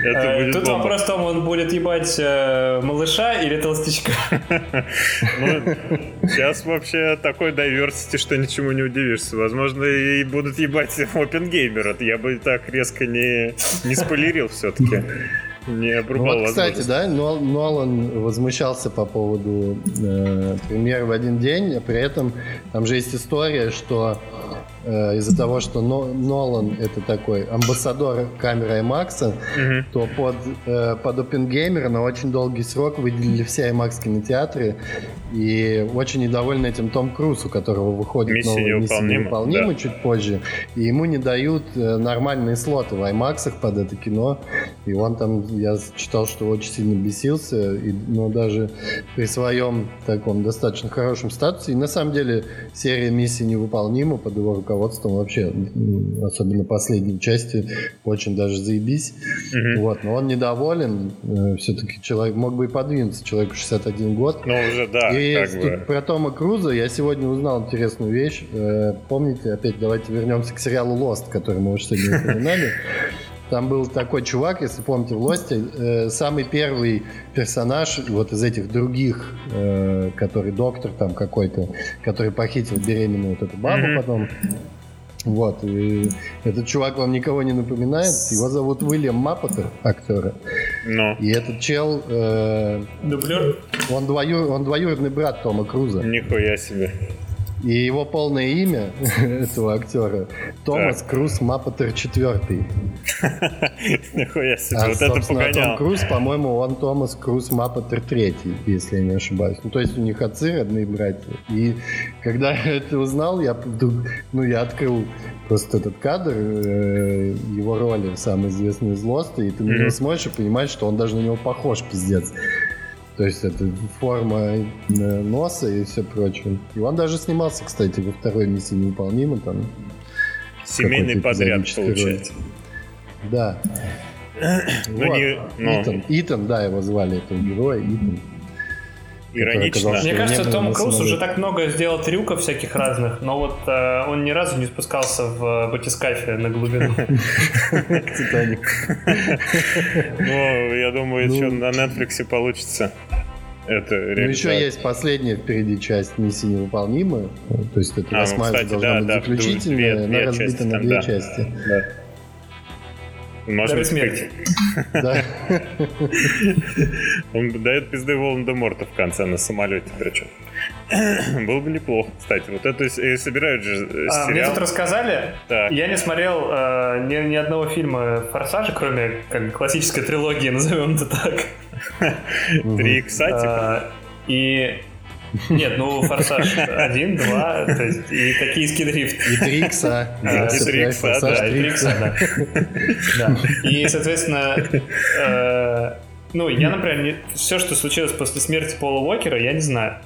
[SPEAKER 3] Э, тут вопрос в том, он будет ебать э, малыша или толстячка.
[SPEAKER 2] Ну, сейчас вообще такой diversity, что ничему не удивишься. Возможно, и будут ебать опенгеймера. Я бы так резко не, не спойлерил все-таки не обрубал
[SPEAKER 1] вот, кстати, да, Нолан возмущался по поводу э, премьеры в один день, а при этом там же есть история, что из-за того, что Нолан это такой амбассадор камеры IMAX, угу. то под, э, под Опенгеймера на очень долгий срок выделили все IMAX кинотеатры, и очень недовольны этим Том Круз, у которого выходит
[SPEAKER 2] миссия новая
[SPEAKER 1] миссия невыполнима да. чуть позже, и ему не дают э, нормальные слоты в IMAX под это кино, и он там, я читал, что очень сильно бесился, и, но даже при своем таком достаточно хорошем статусе, и на самом деле серия миссии невыполнима под его руководством вообще, особенно последней части, очень даже заебись. Угу. Вот, но он недоволен. Э, Все-таки человек мог бы и подвинуться, человеку 61 год.
[SPEAKER 2] Ну, уже да.
[SPEAKER 1] И как бы. про Тома Круза я сегодня узнал интересную вещь. Э, помните, опять давайте вернемся к сериалу Lost, который мы уже сегодня упоминали. Там был такой чувак, если помните, в Лосте, э, самый первый персонаж вот из этих других, э, который доктор там какой-то, который похитил беременную вот эту бабу mm-hmm. потом. Вот, и этот чувак вам никого не напоминает. Его зовут Уильям Маппотер, актера.
[SPEAKER 2] No.
[SPEAKER 1] И этот чел... Э,
[SPEAKER 3] Дублер?
[SPEAKER 1] Он, двоюр, он двоюродный брат Тома Круза.
[SPEAKER 2] Нихуя себе.
[SPEAKER 1] И его полное имя этого актера Томас так. Круз Маппетер четвертый.
[SPEAKER 2] Нихуя себе, а, вот это погонял.
[SPEAKER 1] Том Круз, по-моему, он Томас Круз Маппетер третий, если я не ошибаюсь. Ну, то есть у них отцы родные братья. И когда я это узнал, я, ну, я открыл просто этот кадр э, его роли в самой известной из Лоста, и ты на него смотришь и понимаешь, что он даже на него похож, пиздец. То есть это форма э, носа и все прочее. И он даже снимался, кстати, во второй миссии невыполнимо там.
[SPEAKER 2] Семейный подряд получается.
[SPEAKER 1] Да. Ну, вот. не, но... Итан, Итан, да, его звали этого героя, Итан.
[SPEAKER 2] Иронично.
[SPEAKER 3] Мне кажется, Том Круз уже так много сделал трюков всяких разных, но вот э, он ни разу не спускался в батискафе на глубину.
[SPEAKER 1] Титаник.
[SPEAKER 2] Ну, я думаю, еще ну. на Netflix получится. Это
[SPEAKER 1] ну, еще есть последняя впереди часть миссии невыполнимая. То есть это а, ну, восьмая должна быть заключительная, она разбита на две части.
[SPEAKER 2] Можно смерти. Да. Он дает пизды Волан-де-Морта в конце на самолете причем. Было бы неплохо, кстати. Вот это собирают же э, а,
[SPEAKER 3] сериал. Мне тут рассказали. Так. Я не смотрел э, ни, ни одного фильма «Форсажа», кроме как классической трилогии, назовем это так.
[SPEAKER 2] Три икса, типа?
[SPEAKER 3] И нет, ну Форсаж 1, 2, то есть и токийский дрифт.
[SPEAKER 1] И 3 икса.
[SPEAKER 3] И 3 икса, да, и 3 икса, да. И, соответственно, э, ну, я, например, все, что случилось после смерти Пола Уокера, я не знаю.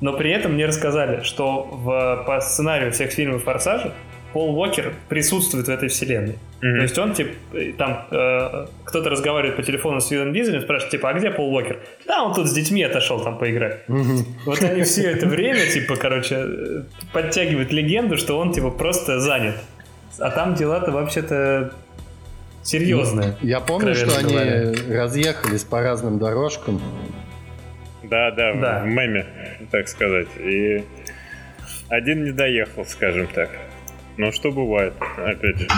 [SPEAKER 3] Но при этом мне рассказали, что в, по сценарию всех фильмов Форсажа Пол Уокер присутствует в этой вселенной. Mm-hmm. То есть он, типа, там, э, кто-то разговаривает по телефону с Виллом Дизелем, спрашивает, типа, а где Пол Уокер? Да, он тут с детьми отошел там поиграть. Mm-hmm. Вот они все это время, типа, короче, подтягивают легенду, что он, типа, просто занят. А там дела-то вообще-то серьезные.
[SPEAKER 1] Я помню, что говоря. они разъехались по разным дорожкам.
[SPEAKER 2] Да, да, да, в меме, так сказать. И один не доехал, скажем так. Ну, что бывает, опять же.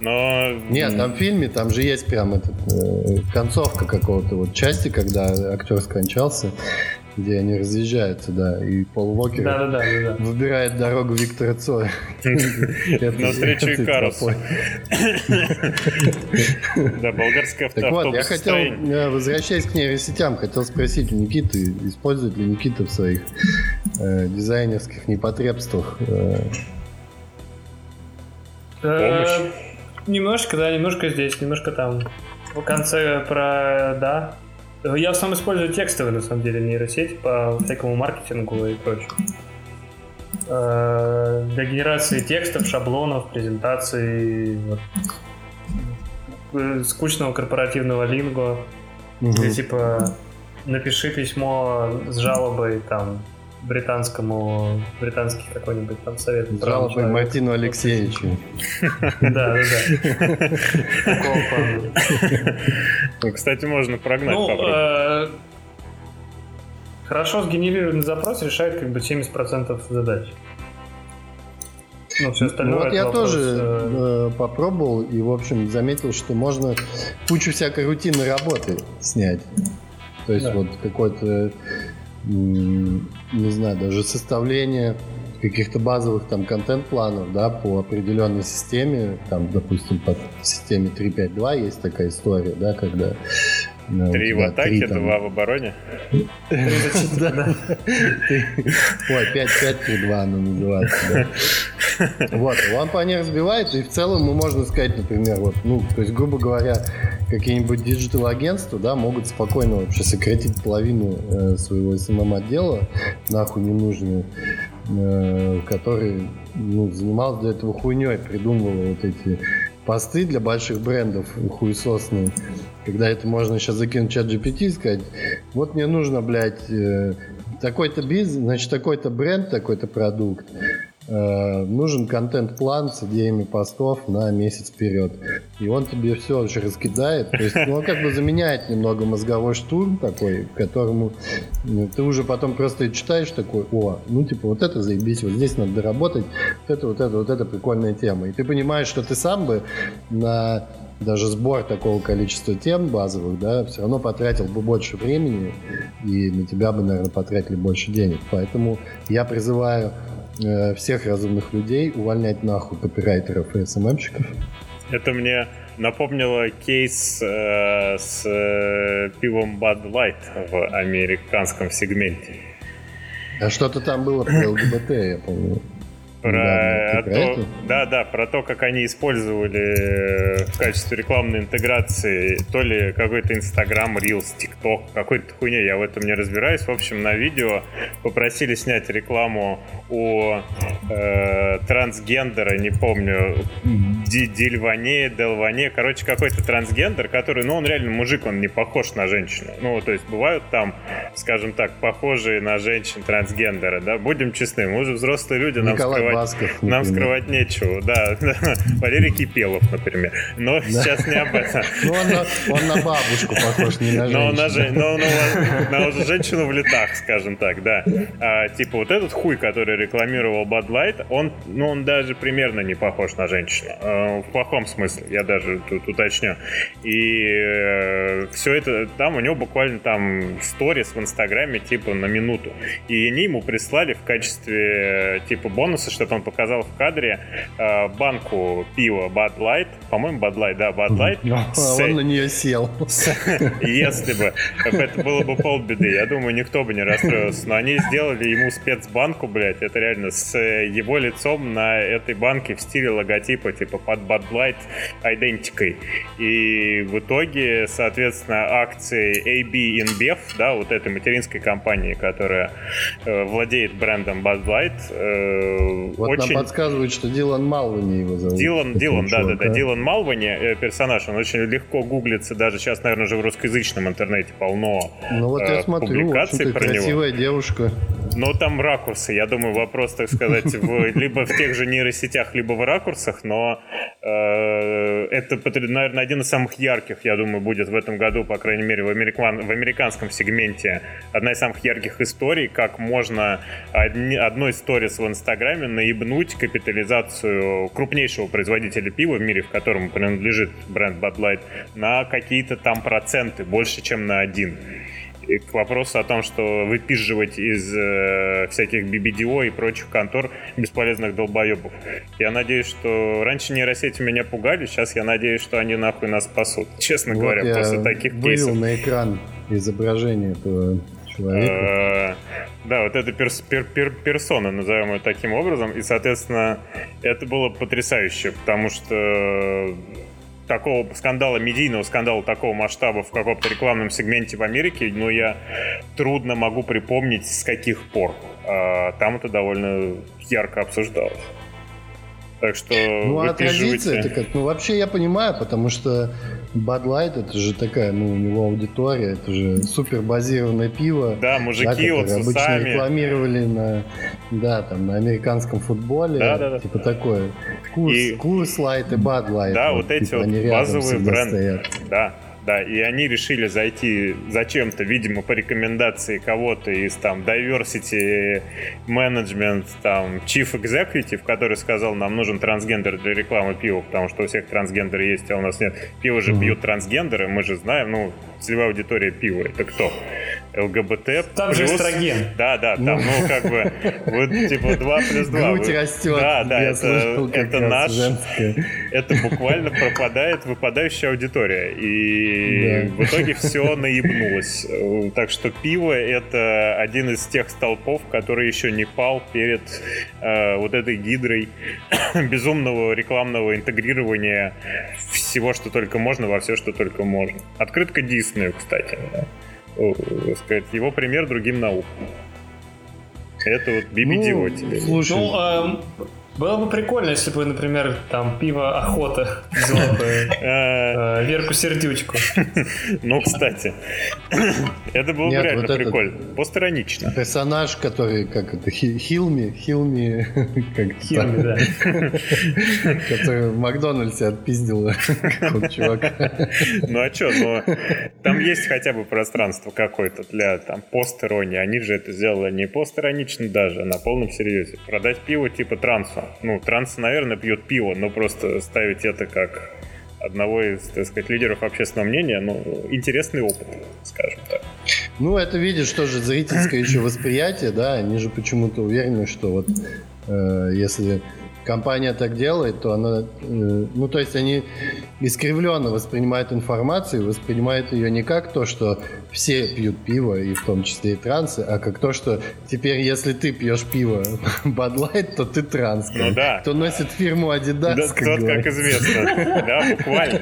[SPEAKER 2] Но...
[SPEAKER 1] Нет, там в фильме, там же есть прям этот, э, концовка какого-то вот части, когда актер скончался, где они разъезжаются, да, и Пол Уокер да, да, да, да. выбирает дорогу Виктора Цоя.
[SPEAKER 2] Навстречу Икарусу. Да, болгарская авто. Так вот,
[SPEAKER 1] я хотел, э, возвращаясь к нейросетям, хотел спросить у Никиты, использует ли Никита в своих э, дизайнерских непотребствах
[SPEAKER 3] Помощь? Немножко, да, немножко здесь, немножко там. В конце про, да. Я сам использую текстовые, на самом деле, нейросеть по всякому маркетингу и прочему. э, для генерации текстов, шаблонов, презентаций, вот, э, скучного корпоративного линго, угу. где типа напиши письмо с жалобой там британскому, британский какой-нибудь там совет.
[SPEAKER 1] Жалобой Мартину Алексеевичу.
[SPEAKER 3] Да, да, да. Такого
[SPEAKER 2] плана. Кстати, можно прогнать ну, э,
[SPEAKER 3] Хорошо сгенерированный запрос решает как бы 70% задач.
[SPEAKER 1] Ну, все остальное вот я вопрос, тоже э, попробовал и, в общем, заметил, что можно кучу всякой рутинной работы снять. То есть да. вот какой-то, не знаю, даже составление каких-то базовых там контент-планов, да, по определенной системе, там, допустим, по системе 3.5.2 есть такая история, да, когда
[SPEAKER 2] Три в атаке, два в обороне.
[SPEAKER 1] Ой, 5-5-3-2 оно называется. Вот, он по ней разбивает, и в целом мы можно сказать, например, вот, ну, то есть, грубо говоря, какие-нибудь digital-агентства, да, могут спокойно вообще сократить половину э, своего SMM-отдела, нахуй ненужную, э, который ну, занимался до этого хуйней, придумывал вот эти посты для больших брендов хуесосные, когда это можно сейчас закинуть ChatGPT и сказать, вот мне нужно, блядь, э, такой-то бизнес, значит, такой-то бренд, такой-то продукт, нужен контент-план с идеями постов на месяц вперед. И он тебе все уже раскидает. То есть ну, он как бы заменяет немного мозговой штурм такой, которому ну, ты уже потом просто читаешь такой, о, ну типа вот это заебись, вот здесь надо доработать, вот это, вот это, вот это прикольная тема. И ты понимаешь, что ты сам бы на даже сбор такого количества тем базовых, да, все равно потратил бы больше времени, и на тебя бы, наверное, потратили больше денег. Поэтому я призываю Э, всех разумных людей увольнять нахуй копирайтеров и СММщиков.
[SPEAKER 2] Это мне напомнило кейс э, с э, пивом Bud Light в американском сегменте.
[SPEAKER 1] А что-то там было про ЛГБТ, я помню.
[SPEAKER 2] Про, да, про то, да, да, про то, как они использовали в качестве рекламной интеграции то ли какой-то Инстаграм, Reels, ТикТок, какой-то хуйня, я в этом не разбираюсь. В общем, на видео попросили снять рекламу о э, трансгендера, не помню, Дильване, Делване, короче, какой-то трансгендер, который, ну, он реально мужик, он не похож на женщину. Ну, то есть бывают там, скажем так, похожие на женщин трансгендеры, да, будем честны, мы уже взрослые люди, нам Николай скрывать, нам скрывать нечего, да. Валерий Кипелов, например. Но сейчас не об этом.
[SPEAKER 1] Он на бабушку похож, не на женщину.
[SPEAKER 2] Но на женщину в летах, скажем так, да. А, типа вот этот хуй, который рекламировал Bud Light, он, ну, он даже примерно не похож на женщину. А, в плохом смысле, я даже тут уточню. И э, все это, там у него буквально там сторис в Инстаграме, типа, на минуту. И они ему прислали в качестве, типа, бонуса, чтобы он показал в кадре э, банку пива Bud Light, по-моему, Bud Light, да, Bud Light.
[SPEAKER 1] А с, он на нее сел.
[SPEAKER 2] С, если бы, это было бы полбеды, я думаю, никто бы не расстроился. Но они сделали ему спецбанку, блядь, это реально с его лицом на этой банке в стиле логотипа, типа под Bud Light идентикой. И в итоге, соответственно, акции AB InBev, да, вот этой материнской компании, которая э, владеет брендом Bud Light, э,
[SPEAKER 1] вот очень... нам подсказывают, что Дилан Малвани его зовут.
[SPEAKER 2] Дилан, Дилан, да, да, да, Дилан Малвани, э, персонаж, он очень легко гуглится, даже сейчас, наверное, уже в русскоязычном интернете полно
[SPEAKER 1] Ну вот я э, смотрю, публикаций про красивая него. девушка.
[SPEAKER 2] Но там ракурсы, я думаю, вопрос, так сказать, в, либо в тех же нейросетях, либо в ракурсах, но э, это, наверное, один из самых ярких, я думаю, будет в этом году, по крайней мере, в, американ, в американском сегменте. Одна из самых ярких историй, как можно одни, одной сторис в Инстаграме наебнуть капитализацию крупнейшего производителя пива в мире, в котором принадлежит бренд Bud Light, на какие-то там проценты, больше, чем на один. И к вопросу о том, что выпизживать из э, всяких BBDO и прочих контор бесполезных долбоебов. Я надеюсь, что раньше нейросети меня пугали, сейчас я надеюсь, что они нахуй нас спасут. Честно вот говоря, после таких
[SPEAKER 1] кейсов. на экран изображение этого человека.
[SPEAKER 2] Да, вот это перс, пер, пер, персона, назовем ее таким образом. И, соответственно, это было потрясающе, потому что такого скандала, медийного скандала такого масштаба в каком-то рекламном сегменте в Америке, но я трудно могу припомнить, с каких пор. А там это довольно ярко обсуждалось. Так что
[SPEAKER 1] Ну, а традиция это как? Ну, вообще я понимаю, потому что Bud Light это же такая, ну, у него аудитория, это же супер базированное пиво.
[SPEAKER 2] Да, мужики да, вот
[SPEAKER 1] обычно усами. рекламировали на, да, там, на американском футболе. Да, да, да. Типа такое. Курс, и... курс Light и Bud Light.
[SPEAKER 2] Да, вот, вот эти типа, вот базовые бренды. Стоят. Да, да, и они решили зайти зачем-то, видимо, по рекомендации кого-то из там diversity management, там chief executive, который сказал, нам нужен трансгендер для рекламы пива, потому что у всех трансгендеры есть, а у нас нет. Пиво же пьют трансгендеры, мы же знаем, ну, целевая аудитория пива, это кто? ЛГБТ
[SPEAKER 3] Там плюс... же эстроген.
[SPEAKER 2] Да, да, там, ну, как бы, вот, типа, 2 плюс 2.
[SPEAKER 1] Грудь растет.
[SPEAKER 2] Да, да, это, это наш... Это буквально пропадает выпадающая аудитория. И в итоге все наебнулось. Так что пиво — это один из тех столпов, который еще не пал перед э, вот этой гидрой безумного рекламного интегрирования всего, что только можно, во все, что только можно. Открытка Диснею, кстати. Да сказать, его пример другим наукам. Это вот BBD ну, тебе.
[SPEAKER 3] Слушай, ну, а, было бы прикольно, если бы, например, там пиво охота взяла бы э, Верку Сердючку.
[SPEAKER 2] Ну, кстати, это было бы реально прикольно. Постиронично.
[SPEAKER 1] Персонаж, который, как это, Хилми, Хилми,
[SPEAKER 3] как Хилми, да.
[SPEAKER 1] Который в Макдональдсе отпиздил чувак.
[SPEAKER 2] Ну, а что, ну, там есть хотя бы пространство какое-то для там постиронии. Они же это сделали не постиронично даже, а на полном серьезе. Продать пиво типа трансу ну, транс, наверное, пьет пиво, но просто ставить это как одного из, так сказать, лидеров общественного мнения, ну, интересный опыт, скажем так.
[SPEAKER 1] Ну, это, видишь, тоже зрительское еще восприятие, да, они же почему-то уверены, что вот э, если компания так делает, то она, э, ну то есть они искривленно воспринимают информацию, воспринимают ее не как то, что все пьют пиво, и в том числе и трансы, а как то, что теперь если ты пьешь пиво Light, то ты транс.
[SPEAKER 2] Ну да.
[SPEAKER 1] Кто носит фирму Adidas. Да,
[SPEAKER 2] как тот, как известно. Да, буквально.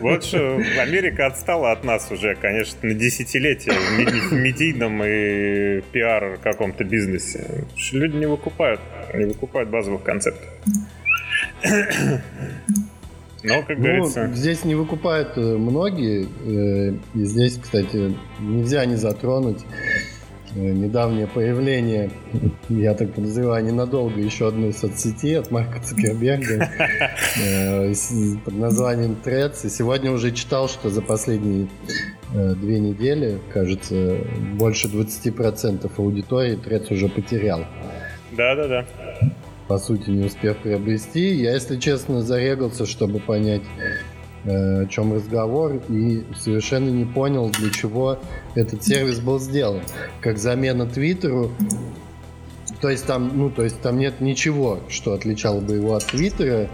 [SPEAKER 2] Вот что Америка отстала от нас уже, конечно, на десятилетия в медийном и пиар каком-то бизнесе. Люди не выкупают, не выкупают базовых концептов. Но, как ну, говорится...
[SPEAKER 1] Здесь не выкупают э, многие. Э, и здесь, кстати, нельзя не затронуть э, недавнее появление, я так подозреваю, ненадолго еще одной соцсети от Марка Цукерберга под названием Threads. И сегодня уже читал, что за последние две недели, кажется, больше 20% аудитории Threads уже потерял.
[SPEAKER 2] Да-да-да
[SPEAKER 1] по сути, не успев приобрести. Я, если честно, зарегался, чтобы понять, э, о чем разговор, и совершенно не понял, для чего этот сервис был сделан. Как замена Твиттеру. То есть там, ну, то есть там нет ничего, что отличало бы его от Твиттера,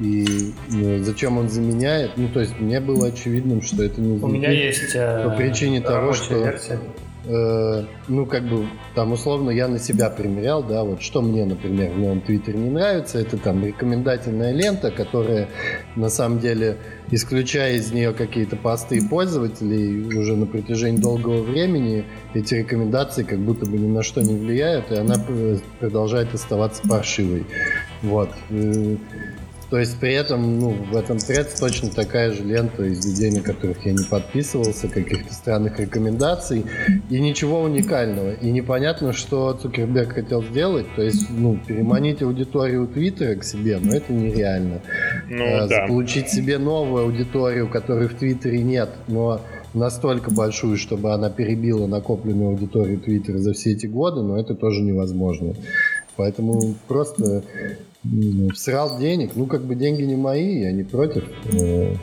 [SPEAKER 1] и ну, зачем он заменяет. Ну, то есть мне было очевидным, что это не
[SPEAKER 3] У меня есть
[SPEAKER 1] по причине того, что версия э, ну, как бы, там, условно, я на себя примерял, да, вот что мне, например, в новом Твиттере не нравится, это там рекомендательная лента, которая, на самом деле, исключая из нее какие-то посты пользователей, уже на протяжении долгого времени эти рекомендации как будто бы ни на что не влияют, и она продолжает оставаться паршивой. Вот. То есть при этом, ну, в этом тред точно такая же лента из людей, на которых я не подписывался, каких-то странных рекомендаций, и ничего уникального. И непонятно, что Цукерберг хотел сделать, то есть, ну, переманить аудиторию Твиттера к себе, но это нереально. Ну, а, да. Заполучить себе новую аудиторию, которой в Твиттере нет, но настолько большую, чтобы она перебила накопленную аудиторию Твиттера за все эти годы, но это тоже невозможно. Поэтому просто всрал денег. Ну, как бы деньги не мои, я не против.
[SPEAKER 2] Э,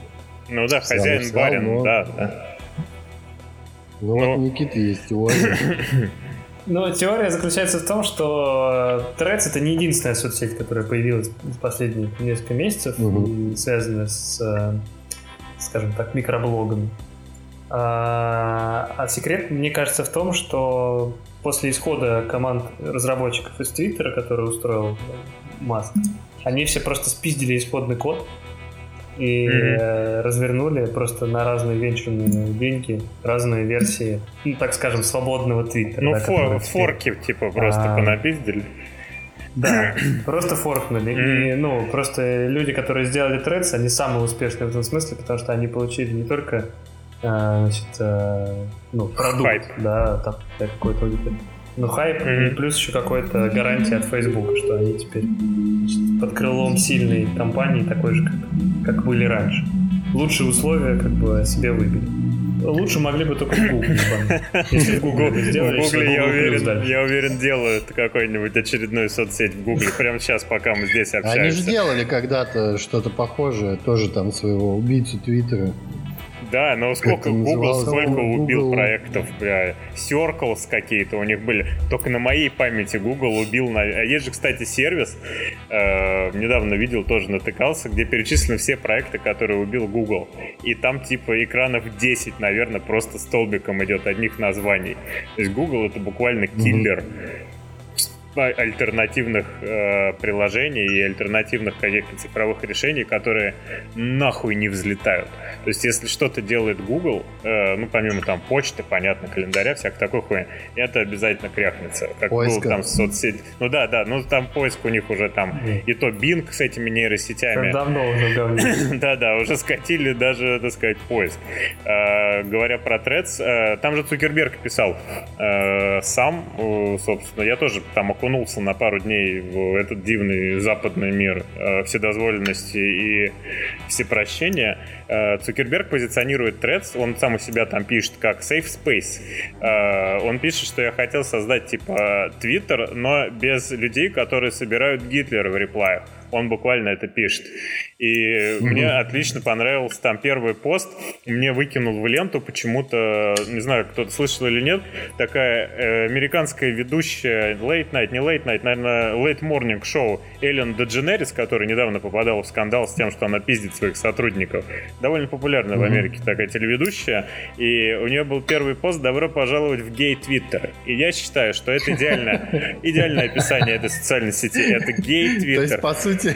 [SPEAKER 2] ну да, всрал, хозяин всрал, барин, но... да, да.
[SPEAKER 1] Ну, но... вот у Никиты есть теория.
[SPEAKER 3] Ну, теория заключается в том, что Threads это не единственная соцсеть, которая появилась в последние несколько месяцев угу. и связана с, э, скажем так, микроблогами. А, а секрет, мне кажется, в том, что после исхода команд разработчиков из Твиттера, который устроил Маск, они все просто спиздили исходный код и mm-hmm. развернули просто на разные венчурные деньги разные версии, ну, так скажем, свободного твиттера.
[SPEAKER 2] Ну, да, фор, форки, типа, просто а... понапиздили.
[SPEAKER 3] Да, просто форкнули. Mm. И, ну, просто люди, которые сделали Threads, они самые успешные в этом смысле, потому что они получили не только а, значит, а, ну, продукт, Хайп. да, там, какой-то аудитории. Ну, хайп, mm-hmm. и плюс еще какая-то гарантия от Facebook, что они теперь под крылом сильной компании, такой же, как, как были раньше. Лучшие условия как бы себе выбили. Лучше могли бы только в Google. Если в Google сделали, в Google,
[SPEAKER 2] я, уверен, я уверен, делают какой-нибудь очередную соцсеть в Google прямо сейчас, пока мы здесь общаемся.
[SPEAKER 1] Они же делали когда-то что-то похожее, тоже там своего убийцу Твиттера.
[SPEAKER 2] Да, но сколько Google, сколько Google. убил проектов, бля, Circles какие-то у них были. Только на моей памяти Google убил... На... А есть же, кстати, сервис, э, недавно видел, тоже натыкался, где перечислены все проекты, которые убил Google. И там типа экранов 10, наверное, просто столбиком идет одних названий. То есть Google это буквально киллер. Mm-hmm альтернативных э, приложений и альтернативных каких-то цифровых решений, которые нахуй не взлетают. То есть, если что-то делает Google, э, ну, помимо там почты, понятно, календаря, всяк такой хуйни, это обязательно кряхнется. Как Поиска. был там соцсеть. Ну да, да, ну там поиск у них уже там и то Bing с этими нейросетями.
[SPEAKER 3] Как давно уже давно.
[SPEAKER 2] да, да, уже скатили даже, так сказать, поиск. Э, говоря про Threads, э, там же Цукерберг писал э, сам, э, собственно, я тоже там окунулся на пару дней в этот дивный западный мир э, вседозволенности и всепрощения. Э, Цукерберг позиционирует Threads, он сам у себя там пишет как safe space. Э, он пишет, что я хотел создать типа Twitter, но без людей, которые собирают Гитлера в реплаях. Он буквально это пишет. И mm-hmm. мне отлично понравился там первый пост. Мне выкинул в ленту почему-то, не знаю, кто-то слышал или нет, такая э, американская ведущая Late Night, не Late Night, наверное, Late Morning Show Эллен Дедженерис, которая недавно попадала в скандал с тем, что она пиздит своих сотрудников. Довольно популярная mm-hmm. в Америке такая телеведущая. И у нее был первый пост «Добро пожаловать в гей Твиттер». И я считаю, что это идеальное, идеальное описание этой социальной сети. Это гей Твиттер. То есть,
[SPEAKER 1] по сути,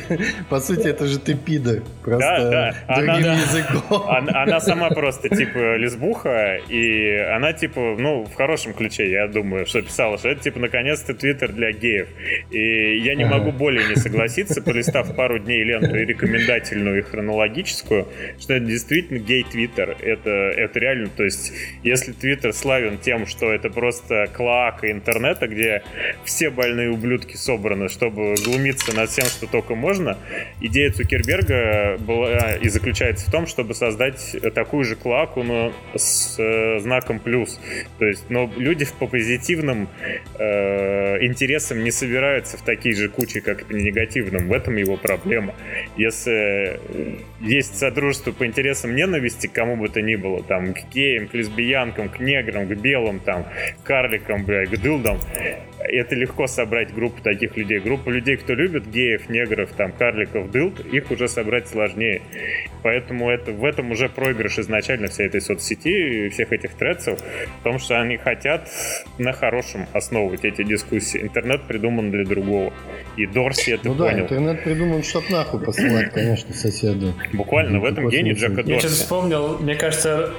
[SPEAKER 1] по сути, это же ты пидор. Просто да, да. Она, да. языком.
[SPEAKER 2] Она, она сама просто, типа, лесбуха, и она, типа, ну, в хорошем ключе, я думаю, что писала, что это, типа, наконец-то твиттер для геев. И я не могу более не согласиться, полистав пару дней ленту и рекомендательную, и хронологическую, что это действительно гей-твиттер. Это, это реально, то есть, если твиттер славен тем, что это просто клоака интернета, где все больные ублюдки собраны, чтобы глумиться над всем, что только можно, идея Цукерберга была и заключается в том, чтобы создать такую же клаку, но с э, знаком плюс. То есть, но люди по позитивным э, интересам не собираются в такие же кучи, как и по негативным. В этом его проблема. Если есть содружество по интересам ненависти кому бы то ни было, там, к геям, к лесбиянкам, к неграм, к белым, там, к карликам, бля, к дылдам, это легко собрать группу таких людей. Группу людей, кто любит геев, негров, там, карликов, дылд, их уже собрать сложнее. Поэтому это, в этом уже проигрыш изначально всей этой соцсети и всех этих тредсов, в том, что они хотят на хорошем основывать эти дискуссии. Интернет придуман для другого. И Дорси это ну понял.
[SPEAKER 1] да, интернет придуман, чтоб нахуй посылать, конечно, соседу.
[SPEAKER 2] Буквально в этом гений Джека Дорси.
[SPEAKER 3] Я сейчас вспомнил, мне кажется,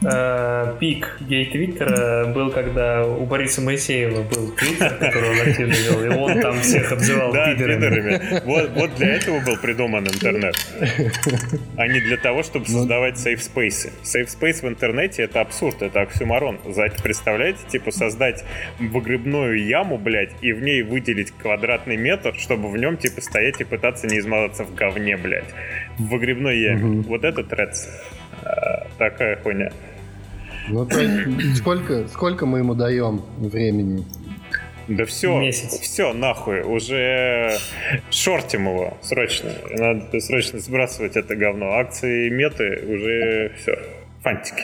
[SPEAKER 3] Э, пик гей-твиттера был, когда у Бориса Моисеева был твиттер, который он активно вел, и он там всех обзывал да, пидорами.
[SPEAKER 2] Вот, вот для этого был придуман интернет, а не для того, чтобы ну, создавать сейф-спейсы. Сейф-спейс в интернете — это абсурд, это оксюмарон. Представляете, типа создать выгребную яму, блядь, и в ней выделить квадратный метр, чтобы в нем, типа, стоять и пытаться не измазаться в говне, блядь. В выгребной яме. Вот это трец. Такая хуйня.
[SPEAKER 1] Ну, то есть, сколько, сколько мы ему даем времени?
[SPEAKER 2] Да все, Месяц. все, нахуй, уже шортим его срочно. Надо срочно сбрасывать это говно. Акции меты уже все, фантики.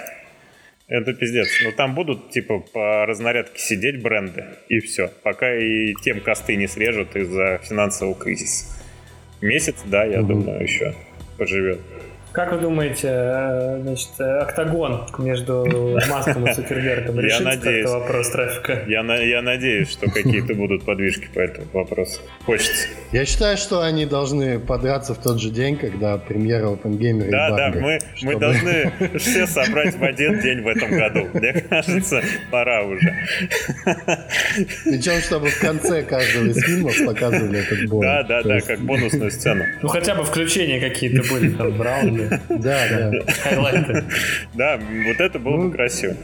[SPEAKER 2] Это пиздец. Но там будут, типа, по разнарядке сидеть бренды, и все. Пока и тем косты не срежут из-за финансового кризиса. Месяц, да, я угу. думаю, еще поживет.
[SPEAKER 3] Как вы думаете, э, значит, э, октагон между Маском и Цукербергом решит как-то вопрос трафика?
[SPEAKER 2] Я, на, я надеюсь, что какие-то будут подвижки по этому вопросу. Хочется.
[SPEAKER 1] Я считаю, что они должны подраться в тот же день, когда премьера OpenGamer
[SPEAKER 2] Да, да, мы, чтобы... мы должны все собрать в один день в этом году. Мне кажется, пора уже.
[SPEAKER 1] Причем, чтобы в конце каждого из фильмов показывали этот бой.
[SPEAKER 2] Да, да, да, как бонусную сцену.
[SPEAKER 3] Ну хотя бы включения какие-то были там в
[SPEAKER 1] Да, да.
[SPEAKER 3] Хайлайты.
[SPEAKER 2] Да, вот это было бы ну, красиво.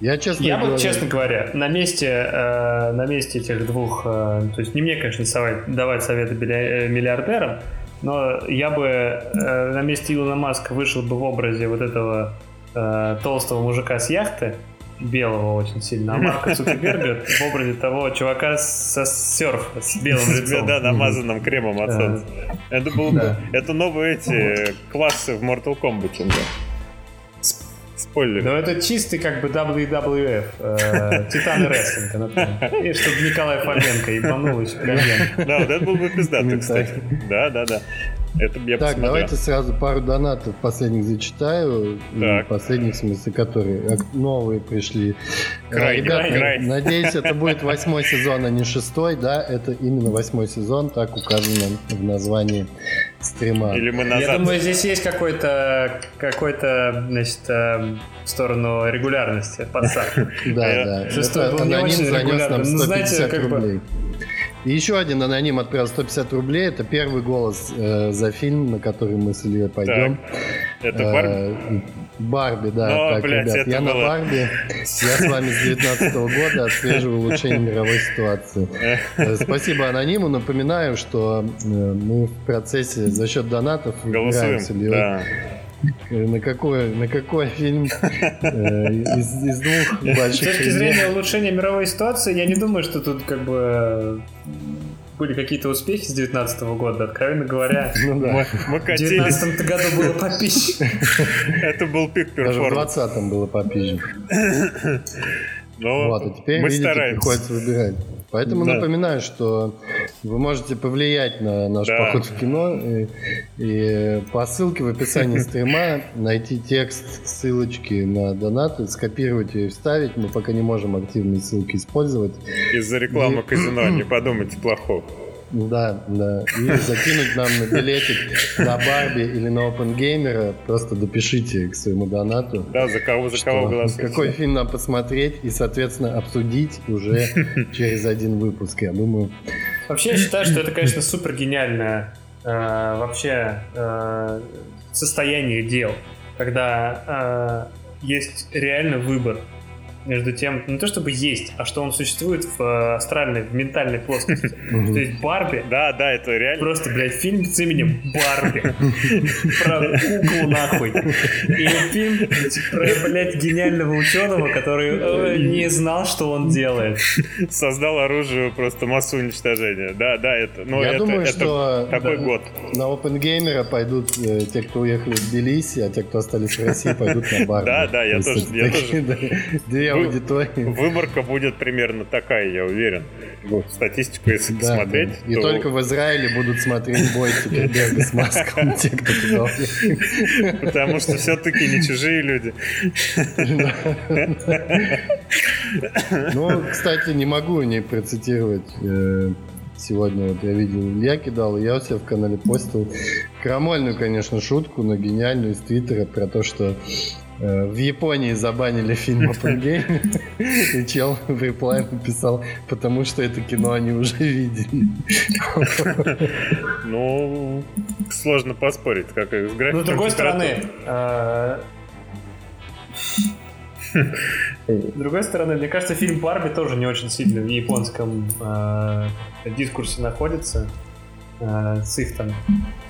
[SPEAKER 3] Я, честно я бы, честно говоря, на месте, э, на месте этих двух, э, то есть не мне, конечно, совать, давать советы э, миллиардерам, но я бы э, на месте Илона Маска вышел бы в образе вот этого э, толстого мужика с яхты, белого очень сильно, а Марка Цукерберга в образе того чувака со серфа, с белым лицом.
[SPEAKER 2] Да, намазанным кремом от солнца. Это, был, это новые эти классы в Mortal Kombat.
[SPEAKER 3] Спойлер. Ну, это чистый как бы WWF, э, Титан Рестлинг. И чтобы Николай Фоменко ебанул еще
[SPEAKER 2] Да, вот это был бы пиздатый, кстати. Да, да, да. Это я
[SPEAKER 1] так, посмотрел. давайте сразу пару донатов последних зачитаю. Так. Последних, в смысле, которые новые пришли. Крайне, Ребята, крайне. надеюсь, это будет восьмой сезон, а не шестой, да? Это именно восьмой сезон, так указано в названии стрима.
[SPEAKER 3] Или мы назад. Я думаю, здесь есть какой-то, какой-то, значит, э, в сторону регулярности подсак.
[SPEAKER 1] Да, да. Шестой был не очень регулярным. Ну, знаете, как бы... И еще один аноним отправил 150 рублей. Это первый голос э, за фильм, на который мы с Ильей пойдем. Так.
[SPEAKER 2] Это э, Барби?
[SPEAKER 1] Барби, да. Но, так, блядь, ребят, я было... на Барби. Я с вами с 19 года отслеживаю улучшение мировой ситуации. Э, спасибо анониму. Напоминаю, что э, мы в процессе за счет донатов
[SPEAKER 2] Голосуем, с Ильей. Да
[SPEAKER 1] на какой, на какой фильм э, из, из двух больших
[SPEAKER 3] С точки зрения улучшения мировой ситуации, я не думаю, что тут как бы были какие-то успехи с 19 года, откровенно говоря. Ну, да. мы, мы в 19 году было попизже.
[SPEAKER 2] Это был пик перформанс.
[SPEAKER 1] Даже в 20 было попизже. Ну, вот, а теперь, мы видите, стараемся. приходится выбирать. Поэтому да. напоминаю, что вы можете повлиять на наш да. поход в кино и, и по ссылке в описании стрима найти текст ссылочки на донаты, скопировать ее и вставить. Мы пока не можем активные ссылки использовать.
[SPEAKER 2] Из-за рекламы казино, не подумайте плохого.
[SPEAKER 1] Да, да. И закинуть нам на билетик на Барби или на OpenGamer, просто допишите к своему донату.
[SPEAKER 2] Да, за кого, за кого голосуете.
[SPEAKER 1] Какой фильм нам посмотреть и, соответственно, обсудить уже через один выпуск, я думаю.
[SPEAKER 3] Вообще, я считаю, что это, конечно, супер гениальное э, вообще э, состояние дел, когда э, есть реально выбор между тем, не то чтобы есть, а что он существует в э, астральной, в ментальной плоскости. То есть Барби...
[SPEAKER 2] Да, да, это реально.
[SPEAKER 3] Просто, блядь, фильм с именем Барби. Про куклу нахуй. И фильм про, блядь, гениального ученого, который э, не знал, что он делает.
[SPEAKER 2] Создал оружие просто массу уничтожения. Да, да, это...
[SPEAKER 1] Ну, Я думаю, что такой год. На OpenGamer пойдут э, те, кто уехали в Тбилиси, а те, кто остались в России, пойдут на Барби.
[SPEAKER 2] Да, да, я тоже. Две аудитории. Выборка будет примерно такая, я уверен. Статистику, если да, посмотреть.
[SPEAKER 1] Да. И то... только в Израиле будут смотреть бой Цукерберга с Маском, те, кто туда
[SPEAKER 2] Потому что все-таки не чужие люди.
[SPEAKER 1] Ну, кстати, не могу не процитировать э, сегодня вот я видел, Илья кидал, я у себя в канале постил крамольную, конечно, шутку, но гениальную из Твиттера про то, что в Японии забанили фильм Оппенгеймер, и чел в реплай написал, потому что это кино они уже видели.
[SPEAKER 2] Ну, сложно поспорить, как с графиком.
[SPEAKER 3] Но с другой стороны, э, с другой стороны, мне кажется, фильм Барби тоже не очень сильно в японском э, дискурсе находится с их там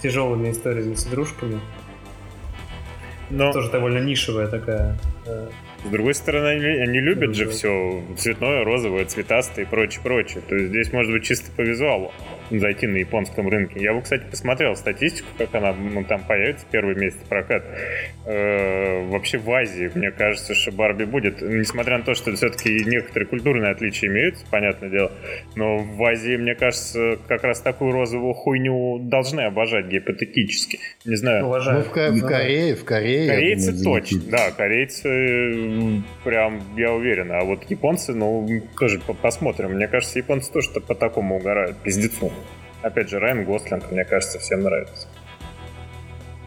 [SPEAKER 3] тяжелыми историями с игрушками. Но... Тоже довольно нишевая такая.
[SPEAKER 2] Э, с другой стороны, они, они любят же все цветное, розовое, цветастое и прочее, прочее. То есть здесь может быть чисто по визуалу зайти на японском рынке. Я бы, кстати, посмотрел статистику, как она ну, там появится первый месяц прокат. Э, вообще в Азии, мне кажется, что Барби будет, несмотря на то, что все-таки некоторые культурные отличия имеются, понятное дело, но в Азии, мне кажется, как раз такую розовую хуйню должны обожать гипотетически. Не знаю.
[SPEAKER 1] Уважаю. Ну, в, в Корее, в Корее.
[SPEAKER 2] Корейцы думаю, точно, да, корейцы прям, я уверен. А вот японцы, ну, тоже посмотрим. Мне кажется, японцы тоже по такому угорают, пиздецу. Опять же, Райан Гослинг, мне кажется, всем нравится.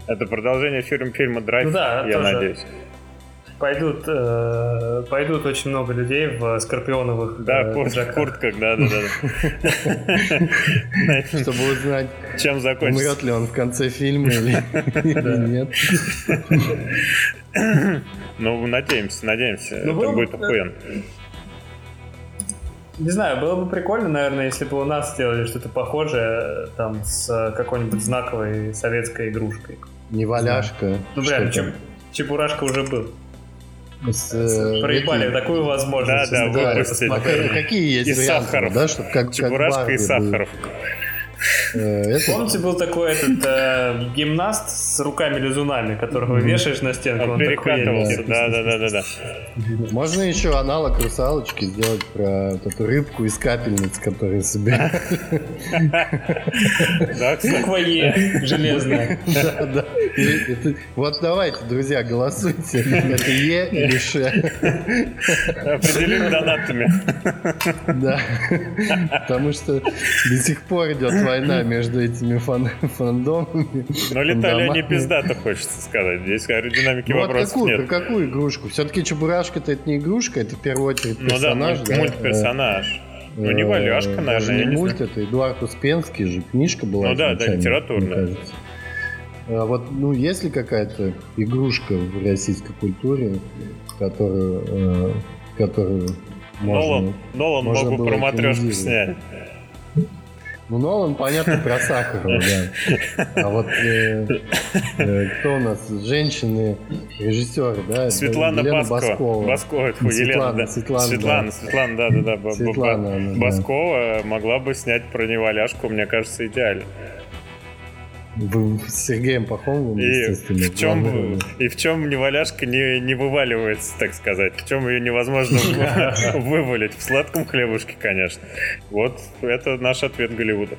[SPEAKER 2] Это продолжение фильм, фильма «Драйв», ну, да, я тоже. надеюсь.
[SPEAKER 3] Пойдут, э, пойдут очень много людей в скорпионовых
[SPEAKER 2] Да, э, курт, куртках, да, да,
[SPEAKER 1] да. Чтобы узнать, чем закончится. Умрет ли он в конце фильма или нет.
[SPEAKER 2] Ну, надеемся, надеемся. Ну, Это будет охуенно.
[SPEAKER 3] Не знаю, было бы прикольно, наверное, если бы у нас сделали что-то похожее там с какой-нибудь знаковой советской игрушкой.
[SPEAKER 1] Не валяшка.
[SPEAKER 3] Ну, бля, чеп, Чебурашка уже был. С, э, Проебали эти... такую возможность.
[SPEAKER 2] Да, да, выпустить.
[SPEAKER 1] Какие есть
[SPEAKER 2] и варианты, Сахаров.
[SPEAKER 1] да, чтобы как,
[SPEAKER 2] Чебурашка
[SPEAKER 1] как
[SPEAKER 2] и Сахаров. Был.
[SPEAKER 3] Э, это... Помните, был такой этот э, гимнаст с руками-лизунами, которого mm-hmm. вешаешь на стенку,
[SPEAKER 2] он перекатывался, да, да, да, да, да.
[SPEAKER 1] Можно еще аналог русалочки сделать про вот эту рыбку из капельниц, которые собирают.
[SPEAKER 3] Буква Е, железная. Да, да.
[SPEAKER 1] Вот давайте, друзья, голосуйте. Это Е или Ш.
[SPEAKER 2] Определим донатами.
[SPEAKER 1] Да. Потому что до сих пор идет война между этими фан фандомами.
[SPEAKER 2] Но летали они пиздато, хочется сказать. Здесь аэродинамики ну, вопросов
[SPEAKER 1] какую,
[SPEAKER 2] нет.
[SPEAKER 1] Какую игрушку? Все-таки Чебурашка-то это не игрушка, это в первую очередь персонаж.
[SPEAKER 2] Ну да, мультперсонаж. Ну, не валяшка, э, наверное.
[SPEAKER 1] не мульт, это Эдуард Успенский же, книжка была.
[SPEAKER 2] Ну да, да, литературная.
[SPEAKER 1] А вот, ну, есть ли какая-то игрушка в российской культуре, которую, э, которую
[SPEAKER 2] можно, Нолан, Нолан можно мог бы про матрешку снять.
[SPEAKER 1] Ну, Нолан, понятно, про Сахарова, да. А вот э, э, кто у нас? Женщины, режиссеры, да?
[SPEAKER 2] Светлана Елена Баскова. Баскова. Баскова, это Светлана, Елена, да.
[SPEAKER 1] Светлана,
[SPEAKER 2] Светлана, да. Светлана, да, да, да. Светлана, Баскова могла бы снять про неваляшку, мне кажется, идеально.
[SPEAKER 1] С Сергеем Пахомовым, естественно.
[SPEAKER 2] В чем, и в чем неваляшка не, не вываливается, так сказать? В чем ее невозможно вывалить? В сладком хлебушке, конечно. Вот это наш ответ Голливуда.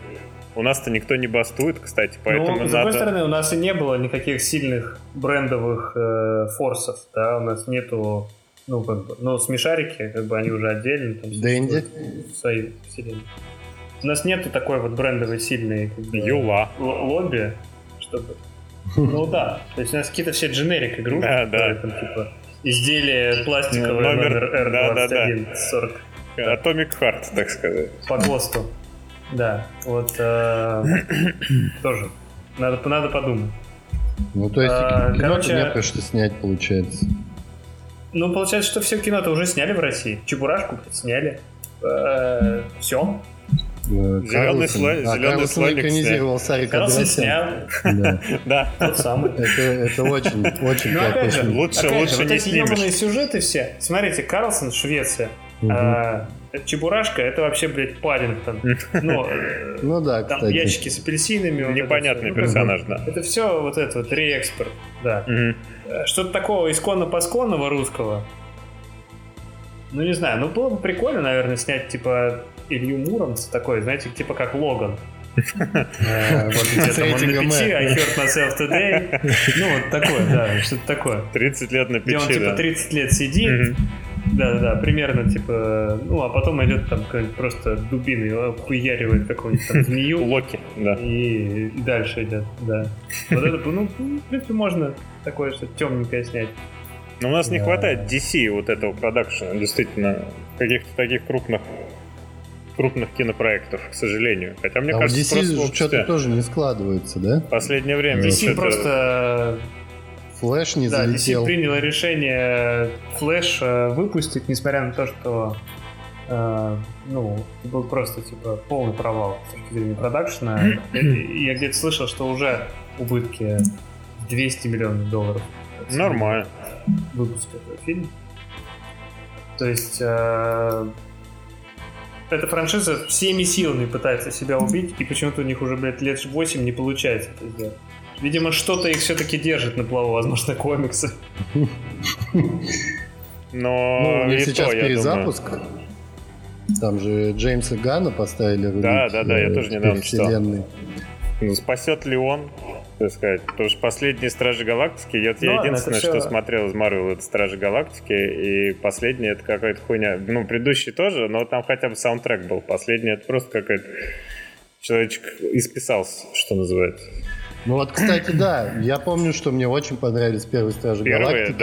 [SPEAKER 2] У нас-то никто не бастует, кстати, поэтому ну,
[SPEAKER 3] с другой стороны, у нас и не было никаких сильных брендовых э, форсов, да, у нас нету, ну, как бы, ну, смешарики, как бы, они уже отдельно. Там,
[SPEAKER 1] Дэнди?
[SPEAKER 3] Свои вселенные. У нас нету такой вот брендовой сильной как бы,
[SPEAKER 2] Юла.
[SPEAKER 3] лобби, чтобы... Ну да, то есть у нас какие-то все дженерик игрушки, да, да. там типа изделие пластиковое номер, номер R21 да, да, да. 40.
[SPEAKER 2] Atomic Heart, так сказать.
[SPEAKER 3] По ГОСТу. Да, вот э, тоже. Надо, надо подумать.
[SPEAKER 1] Ну, то есть а, кино короче, не про что снять, получается.
[SPEAKER 3] Ну, получается, что все кино-то уже сняли в России. Чебурашку сняли. Э, все.
[SPEAKER 2] Зеленый слой, а, зеленый слоник
[SPEAKER 1] экранизировал Сарик
[SPEAKER 3] Карлсон снял.
[SPEAKER 2] Да.
[SPEAKER 3] Тот самый.
[SPEAKER 1] Это, это очень, очень
[SPEAKER 3] Ну, опять же,
[SPEAKER 2] лучше,
[SPEAKER 3] опять
[SPEAKER 2] лучше
[SPEAKER 3] же,
[SPEAKER 2] вот
[SPEAKER 3] не эти ебаные сюжеты все. Смотрите, Карлсон, Швеция. Угу. А, Чебурашка, это вообще, блядь, Паддингтон. Ну,
[SPEAKER 1] ну да,
[SPEAKER 3] там
[SPEAKER 1] кстати.
[SPEAKER 3] ящики с апельсинами.
[SPEAKER 2] Непонятный вот персонаж, да.
[SPEAKER 3] Это все вот это вот реэкспорт, да. Угу. Что-то такого исконно-посконного русского. Ну, не знаю, ну было бы прикольно, наверное, снять, типа, Илью Муромца такой, знаете, типа как Логан. Э, вот где там он на печи, I hurt myself today. Ну, вот такое, да, что-то такое.
[SPEAKER 2] 30 лет на печи,
[SPEAKER 3] Где он, типа, 30 лет сидит, да-да-да, примерно, типа, ну, а потом идет там просто дубиной, хуяривает какую-нибудь там змею.
[SPEAKER 2] Локи, да.
[SPEAKER 3] И, и дальше идет, да. Вот это, ну, в принципе, можно такое что-то темненькое снять.
[SPEAKER 2] Но у нас не хватает DC вот этого продакшена, действительно, каких-то таких крупных крупных кинопроектов, к сожалению. Хотя мне а кажется,
[SPEAKER 1] DC просто что-то тоже не складывается, да?
[SPEAKER 2] Последнее время.
[SPEAKER 3] DC просто
[SPEAKER 1] Флэш не
[SPEAKER 3] да,
[SPEAKER 1] залетел.
[SPEAKER 3] DC приняло решение Флэш э, выпустить, несмотря на то, что э, ну, был просто типа полный провал с точки зрения продакшена. Я где-то слышал, что уже убытки 200 миллионов долларов.
[SPEAKER 2] Нормально.
[SPEAKER 3] Выпуск этого фильма. То есть э, эта франшиза всеми силами пытается себя убить, и почему-то у них уже, блядь, лет 8 не получается это сделать. Видимо, что-то их все-таки держит на плаву, возможно, комиксы.
[SPEAKER 2] Но
[SPEAKER 1] ну, сейчас перезапуск. Там же Джеймса Гана поставили.
[SPEAKER 2] Да, да, да, я тоже недавно читал. Спасет ли он? Так сказать. Потому что последние Стражи Галактики, я, ну, я единственное, что смотрел из Марвел, это Стражи Галактики, и последний это какая-то хуйня. Ну, предыдущий тоже, но там хотя бы саундтрек был. Последний это просто какая-то человечек исписался, что называется.
[SPEAKER 1] Ну вот, кстати, да, я помню, что мне очень понравились первые Стражи Первые, Галактики.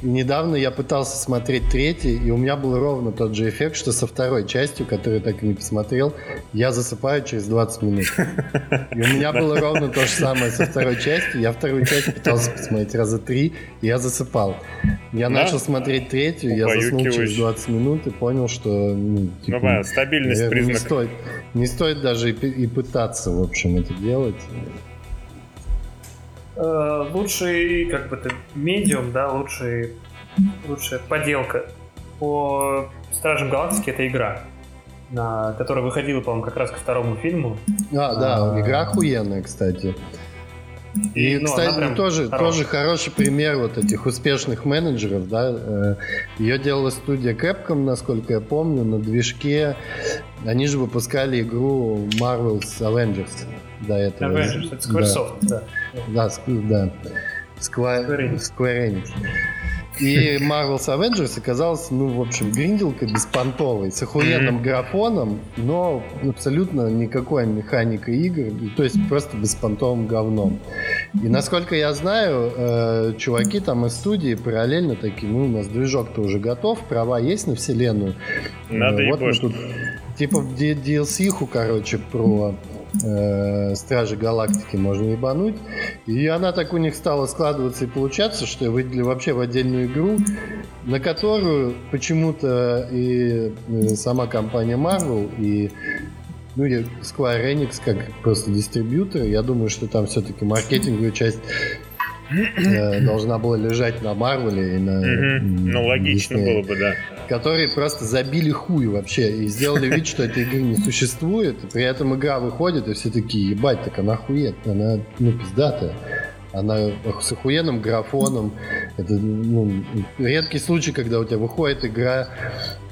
[SPEAKER 1] Да. недавно я пытался смотреть третий, и у меня был ровно тот же эффект, что со второй частью, которую так и не посмотрел, я засыпаю через 20 минут. И у меня было ровно то же самое со второй частью. Я вторую часть пытался посмотреть раза три, и я засыпал. Я да? начал смотреть третью, я заснул через 20 минут и понял, что...
[SPEAKER 2] Ну, типа, ну, стабильность наверное, признак.
[SPEAKER 1] Не стоит, не стоит даже и, и пытаться, в общем, это делать.
[SPEAKER 3] Э, лучший, как бы это, медиум, да, лучший, лучшая поделка по Стражам Галактики это игра, на, которая выходила, по-моему, как раз к второму фильму.
[SPEAKER 1] А, да, а, игра охуенная, кстати. И, ну, кстати, тоже, тоже хороший пример вот этих успешных менеджеров, да. Э, Ее делала студия Capcom, насколько я помню, на движке. Они же выпускали игру Marvel's Avengers до этого.
[SPEAKER 3] Avengers, это Squaresoft, да.
[SPEAKER 1] Да, да. Square, Square Enix. И Marvel's Avengers оказалась, ну, в общем, гринделка беспонтовой, с охуенным графоном, но абсолютно никакой механикой игр, то есть просто беспонтовым говном. И насколько я знаю, э, чуваки там из студии параллельно такие, ну, у нас движок-то уже готов, права есть на вселенную.
[SPEAKER 2] Надо э, вот мы тут
[SPEAKER 1] типа в DLC-ху, короче, про э, Стражи Галактики можно ебануть. И она так у них стала складываться и получаться, что выделили вообще в отдельную игру, на которую почему-то и э, сама компания Marvel, и ну, Square Enix как просто дистрибьютор, я думаю, что там все-таки маркетинговая часть должна была лежать на Марвеле и на...
[SPEAKER 2] Ну, логично было бы, да
[SPEAKER 1] которые просто забили хуй вообще и сделали вид, что этой игры не существует. При этом игра выходит, и все такие, ебать, так она хует, она, ну, пиздатая. Она с охуенным графоном. Это ну, редкий случай, когда у тебя выходит игра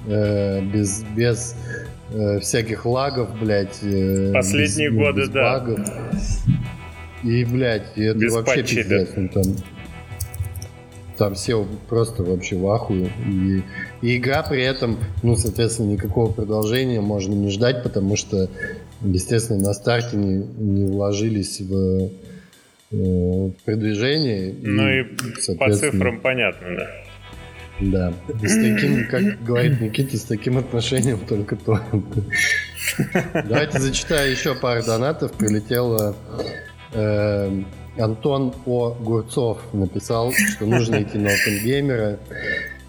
[SPEAKER 1] э, без, без э, всяких лагов, блядь. Э,
[SPEAKER 2] Последние без, годы, без да. Багов.
[SPEAKER 1] И, блядь, это без вообще патчи, пиздец. Да. Ну, там, там все просто вообще в ахуе. И, и игра при этом, ну, соответственно, никакого продолжения можно не ждать, потому что, естественно, на старте не, не вложились в, э, продвижение.
[SPEAKER 2] Ну и, и по цифрам понятно, да.
[SPEAKER 1] Да. И с таким, как говорит Никита, с таким отношением только то. Давайте зачитаю еще пару донатов. Прилетело э, Антон О. Гурцов написал, что нужно идти на OpenGamer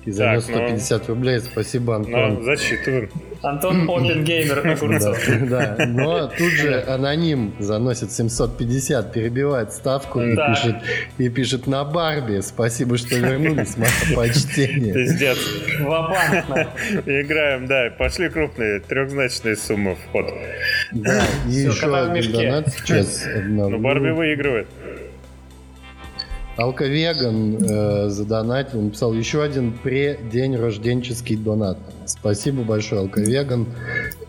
[SPEAKER 1] и занес 150 ну, рублей. Спасибо, Антон.
[SPEAKER 2] Ну, засчитываем.
[SPEAKER 3] Антон Опенгеймер Огурцов.
[SPEAKER 1] Да, но тут же аноним заносит 750, перебивает ставку и пишет и пишет на Барби. Спасибо, что вернулись, мое почтение.
[SPEAKER 2] Пиздец. Играем, да, пошли крупные, трехзначные суммы вход.
[SPEAKER 1] Да, и еще один донат сейчас.
[SPEAKER 2] Ну, Барби выигрывает.
[SPEAKER 1] Алковеган э, задонатил, написал еще один пре-день рожденческий донат. Спасибо большое, Алковеган.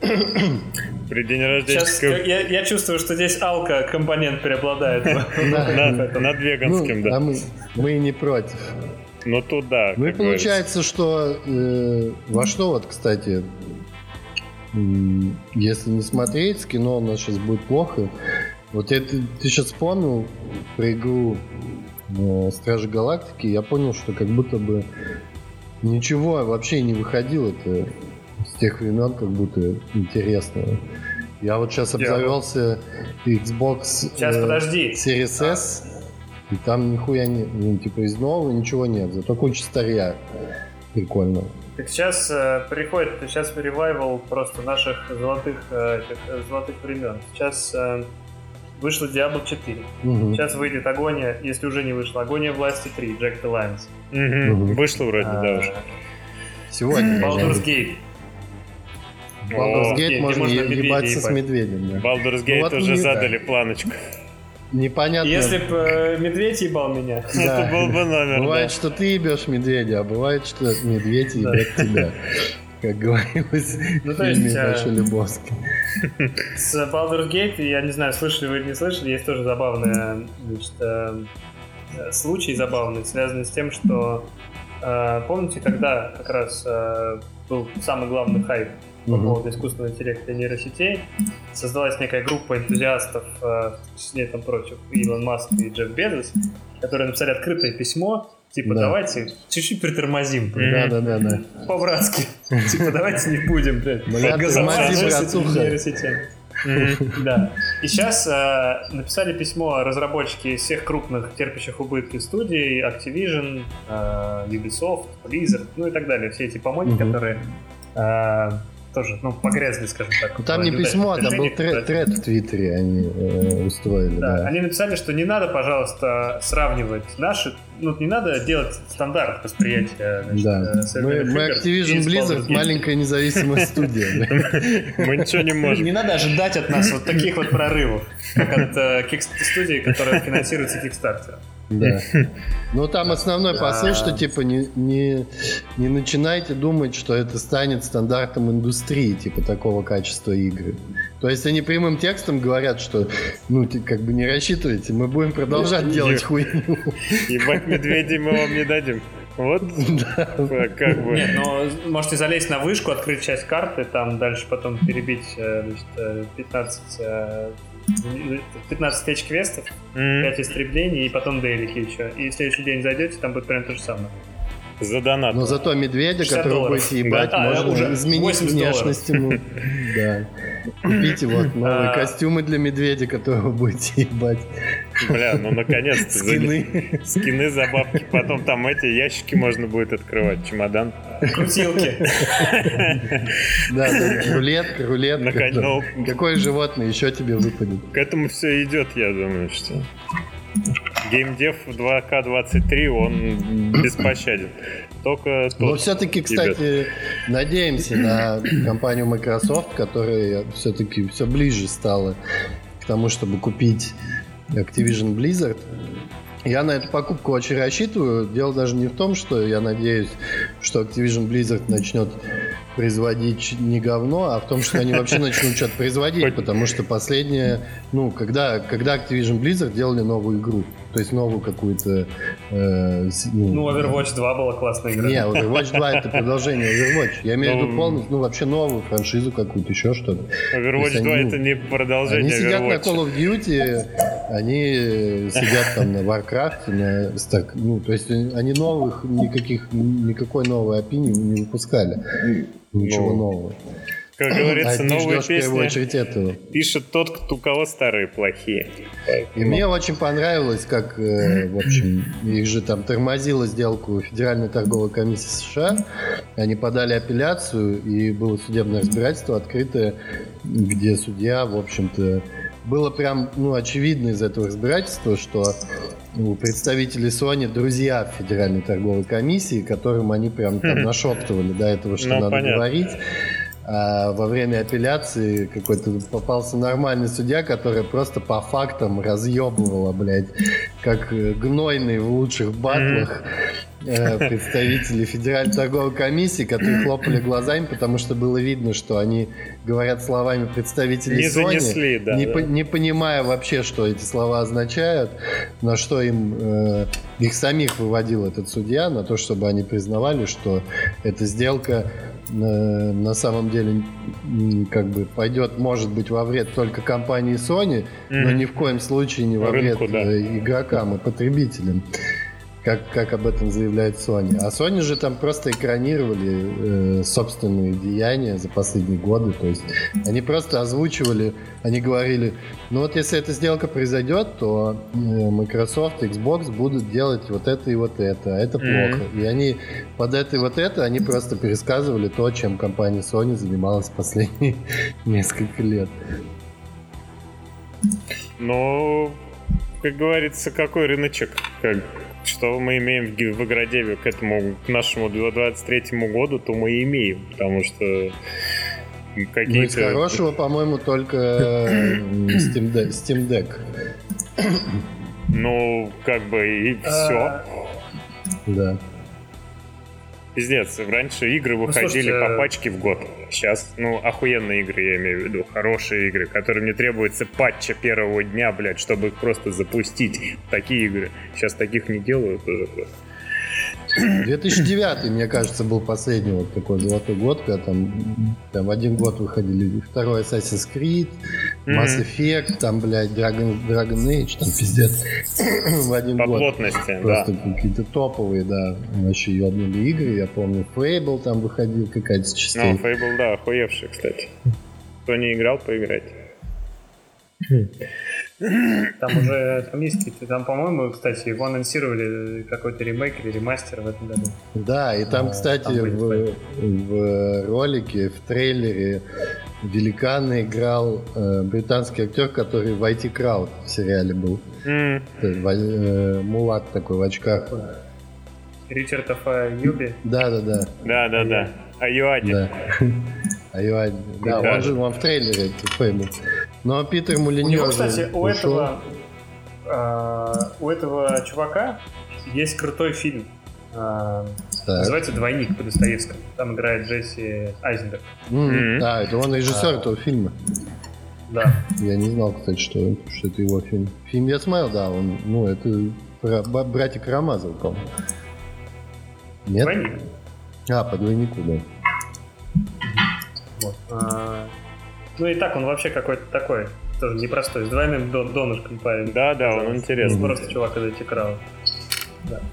[SPEAKER 2] При день рожденческого...
[SPEAKER 3] Сейчас, я, я чувствую, что здесь алка-компонент преобладает.
[SPEAKER 2] Над веганским, ну, да. А
[SPEAKER 1] мы не против.
[SPEAKER 2] Ну туда.
[SPEAKER 1] Ну и получается, что э, во что вот, кстати, если не смотреть, кино у нас сейчас будет плохо. Вот это ты сейчас вспомнил про игру Стражи Галактики, я понял, что как будто бы ничего вообще не выходило это с тех времен, как будто интересно. Я вот сейчас обзавелся Xbox
[SPEAKER 3] сейчас, э, подожди.
[SPEAKER 1] Series S, и там нихуя не, ну, типа из нового ничего нет, зато куча старья. Прикольно.
[SPEAKER 3] Так сейчас э, приходит, сейчас ревайвал просто наших золотых, э, э золотых времен. Сейчас э, Вышла Diablo 4. Угу. Сейчас выйдет Агония, если уже не вышла. Агония власти 3, Jack the Lions.
[SPEAKER 2] Угу. Угу. Вышла вроде, а, да, уже.
[SPEAKER 1] Сегодня.
[SPEAKER 3] Baldur's Gate.
[SPEAKER 1] Baldur's Gate можно ебаться с медведем. Да.
[SPEAKER 2] Baldur's Gate ну, уже не, задали да. планочку.
[SPEAKER 1] Непонятно.
[SPEAKER 3] Если бы э, медведь ебал меня,
[SPEAKER 2] да. это был бы номер.
[SPEAKER 1] Бывает, да. что ты ебешь медведя, а бывает, что медведь ебет тебя как говорилось ну, фильме есть, Большой Любовский.
[SPEAKER 3] С Baldur's Gate, я не знаю, слышали вы или не слышали, есть тоже забавный значит, э, случай забавный, связанный с тем, что э, помните, когда как раз э, был самый главный хайп по поводу искусственного интеллекта и нейросетей. Создалась некая группа энтузиастов, в числе там прочих, Илон Маск и Джефф Безос, которые написали открытое письмо, типа, да. давайте чуть-чуть притормозим.
[SPEAKER 1] Да, да, да, да.
[SPEAKER 3] По-братски. Типа, давайте не будем, блядь, газоваться с нейросетями. Да. И сейчас э, написали письмо разработчики всех крупных терпящих убытки студий, Activision, э, Ubisoft, Blizzard, ну и так далее. Все эти помойки, которые э, тоже, ну, погрязли, скажем так.
[SPEAKER 1] Ну, там не письмо, а там был тред, тред в Твиттере они э, устроили.
[SPEAKER 3] Да, да, они написали, что не надо, пожалуйста, сравнивать наши, ну, не надо делать стандарт восприятия.
[SPEAKER 1] Значит, да. Э, мы, мы Activision Blizzard, маленькая независимая студия.
[SPEAKER 2] Мы ничего не можем.
[SPEAKER 3] Не надо ожидать от нас вот таких вот прорывов, как от э, студии, которая финансируется Kickstarter.
[SPEAKER 1] Да. Но там основной посыл, что типа не, не, не начинайте думать, что это станет стандартом индустрии, типа такого качества игры. То есть они прямым текстом говорят, что ну как бы не рассчитывайте, мы будем продолжать делать хуйню.
[SPEAKER 2] Ебать медведей мы вам не дадим. Вот, да. как бы.
[SPEAKER 3] Нет, но можете залезть на вышку, открыть часть карты, там дальше потом перебить э, значит, 15 э, 15 тысяч квестов, mm-hmm. 5 истреблений и потом дейлики еще. И в следующий день зайдете, там будет прям то же самое.
[SPEAKER 2] За донат.
[SPEAKER 1] Но зато медведя, которого долларов. будете ебать, да, можно уже изменить внешность ему. Да. Купите вот новые а... костюмы для медведя, которого будете ебать.
[SPEAKER 2] Бля, ну наконец-то. Скины. Скины за бабки. Потом там эти ящики можно будет открывать. Чемодан.
[SPEAKER 3] Крутилки.
[SPEAKER 1] Да, рулетка, рулетка. Ну, Какое животное еще тебе выпадет?
[SPEAKER 2] К этому все идет, я думаю, что... Геймдев 2К23, он беспощаден. Только
[SPEAKER 1] Но все-таки, кстати, надеемся на компанию Microsoft, которая все-таки все ближе стала к тому, чтобы купить Activision Blizzard. Я на эту покупку очень рассчитываю. Дело даже не в том, что я надеюсь, что Activision Blizzard начнет производить не говно, а в том, что они вообще начнут что-то производить, потому что последнее, ну, когда, когда Activision Blizzard делали новую игру, то есть новую какую-то...
[SPEAKER 3] Э, ну, ну, Overwatch 2 была классная игра.
[SPEAKER 1] Не, Overwatch 2 это продолжение Overwatch. Я имею в виду полностью, ну, вообще новую франшизу какую-то, еще что-то.
[SPEAKER 2] Overwatch 2 это не продолжение
[SPEAKER 1] Они сидят на Call of Duty, они сидят там на Warcraft, на Star... Ну, то есть они новых, никаких, никакой новой опинии не выпускали. Ничего ну, нового.
[SPEAKER 2] Как говорится, а новые песни этого. пишет тот, кто, у кого старые плохие.
[SPEAKER 1] И мне очень понравилось, как, э, в общем, их же там тормозила сделку Федеральной торговой комиссии США. Они подали апелляцию, и было судебное разбирательство открытое, где судья, в общем-то, было прям, ну, очевидно из этого разбирательства, что у представителей Sony друзья в Федеральной торговой комиссии, которым они прям там нашептывали до этого, что ну, надо понятно. говорить. А во время апелляции какой-то попался нормальный судья, который просто по фактам разъебывала, блядь, как гнойный в лучших батлах. Э, представители Федеральной торговой комиссии, которые хлопали глазами, потому что было видно, что они говорят словами представителей не Sony, занесли, да, не, да. По, не понимая вообще, что эти слова означают, на что им э, их самих выводил этот судья, на то, чтобы они признавали, что эта сделка э, на самом деле как бы пойдет, может быть, во вред только компании Sony, mm-hmm. но ни в коем случае не во вред Рынку, да. Э, игрокам и потребителям как, как об этом заявляет Sony. А Sony же там просто экранировали э, собственные деяния за последние годы. То есть они просто озвучивали, они говорили, ну вот если эта сделка произойдет, то э, Microsoft, Xbox будут делать вот это и вот это, а это mm-hmm. плохо. И они под это и вот это, они просто пересказывали то, чем компания Sony занималась последние несколько лет.
[SPEAKER 2] Ну, как говорится, какой рыночек? Как что мы имеем в, Игродеве к этому, к нашему 2023 году, то мы и имеем, потому что
[SPEAKER 1] какие-то... Ну, из хорошего, по-моему, только Steam Deck. Steam Deck.
[SPEAKER 2] Ну, как бы и все.
[SPEAKER 1] Да.
[SPEAKER 2] Пиздец, раньше игры ну, выходили ну, по пачке в год. Сейчас, ну, охуенные игры, я имею в виду, хорошие игры, которым не требуется патча первого дня, блядь, чтобы их просто запустить. Такие игры. Сейчас таких не делают уже просто.
[SPEAKER 1] 2009, мне кажется, был последний вот такой золотой год, когда там, там в один год выходили второй Assassin's Creed, Mass Effect, там, блядь, Dragon, Dragon Age, там пиздец. в один
[SPEAKER 2] По
[SPEAKER 1] год.
[SPEAKER 2] плотности,
[SPEAKER 1] Просто
[SPEAKER 2] да.
[SPEAKER 1] какие-то топовые, да, вообще ебнули игры. Я помню, Fable там выходил какая-то
[SPEAKER 2] Ну,
[SPEAKER 1] частей.
[SPEAKER 2] Fable, да, охуевший, кстати. Кто не играл, поиграть.
[SPEAKER 3] Там уже там есть какие-то, там, по-моему, кстати, его анонсировали какой-то ремейк или ремастер в этом году.
[SPEAKER 1] Да, и там,
[SPEAKER 3] А,
[SPEAKER 1] кстати,
[SPEAKER 3] там
[SPEAKER 1] в, в ролике, в трейлере Великана играл э, британский актер, который в IT Crowd в сериале был. Ва- э, мулат такой в очках.
[SPEAKER 3] Ричард Афа Юби.
[SPEAKER 2] Да, да, да. А Юади.
[SPEAKER 1] Да. А Юань, да,
[SPEAKER 2] Да.
[SPEAKER 1] он же он в трейлере это Фейбл. Но Питер
[SPEAKER 3] У
[SPEAKER 1] Мулиньо
[SPEAKER 3] него,
[SPEAKER 1] же
[SPEAKER 3] кстати, у этого, а, у этого чувака есть крутой фильм. А,
[SPEAKER 1] Так.
[SPEAKER 3] называется «Двойник» по Достоевскому. Там играет Джесси Айзенберг.
[SPEAKER 2] Мгм.
[SPEAKER 1] Да, это он режиссер
[SPEAKER 3] А.
[SPEAKER 1] этого фильма.
[SPEAKER 3] Да.
[SPEAKER 1] Я не знал, кстати, что, что это его фильм. Фильм я смотрел, да, он, ну, это про братья Карамазов, по-моему. Нет?
[SPEAKER 3] «Двойник».
[SPEAKER 1] А, по двойнику, да.
[SPEAKER 3] Вот. А, ну и так он вообще какой-то такой, тоже непростой, с двойным дон- донышком парень.
[SPEAKER 2] Да, да, он интересный.
[SPEAKER 3] Просто чувак из этих крау. Да.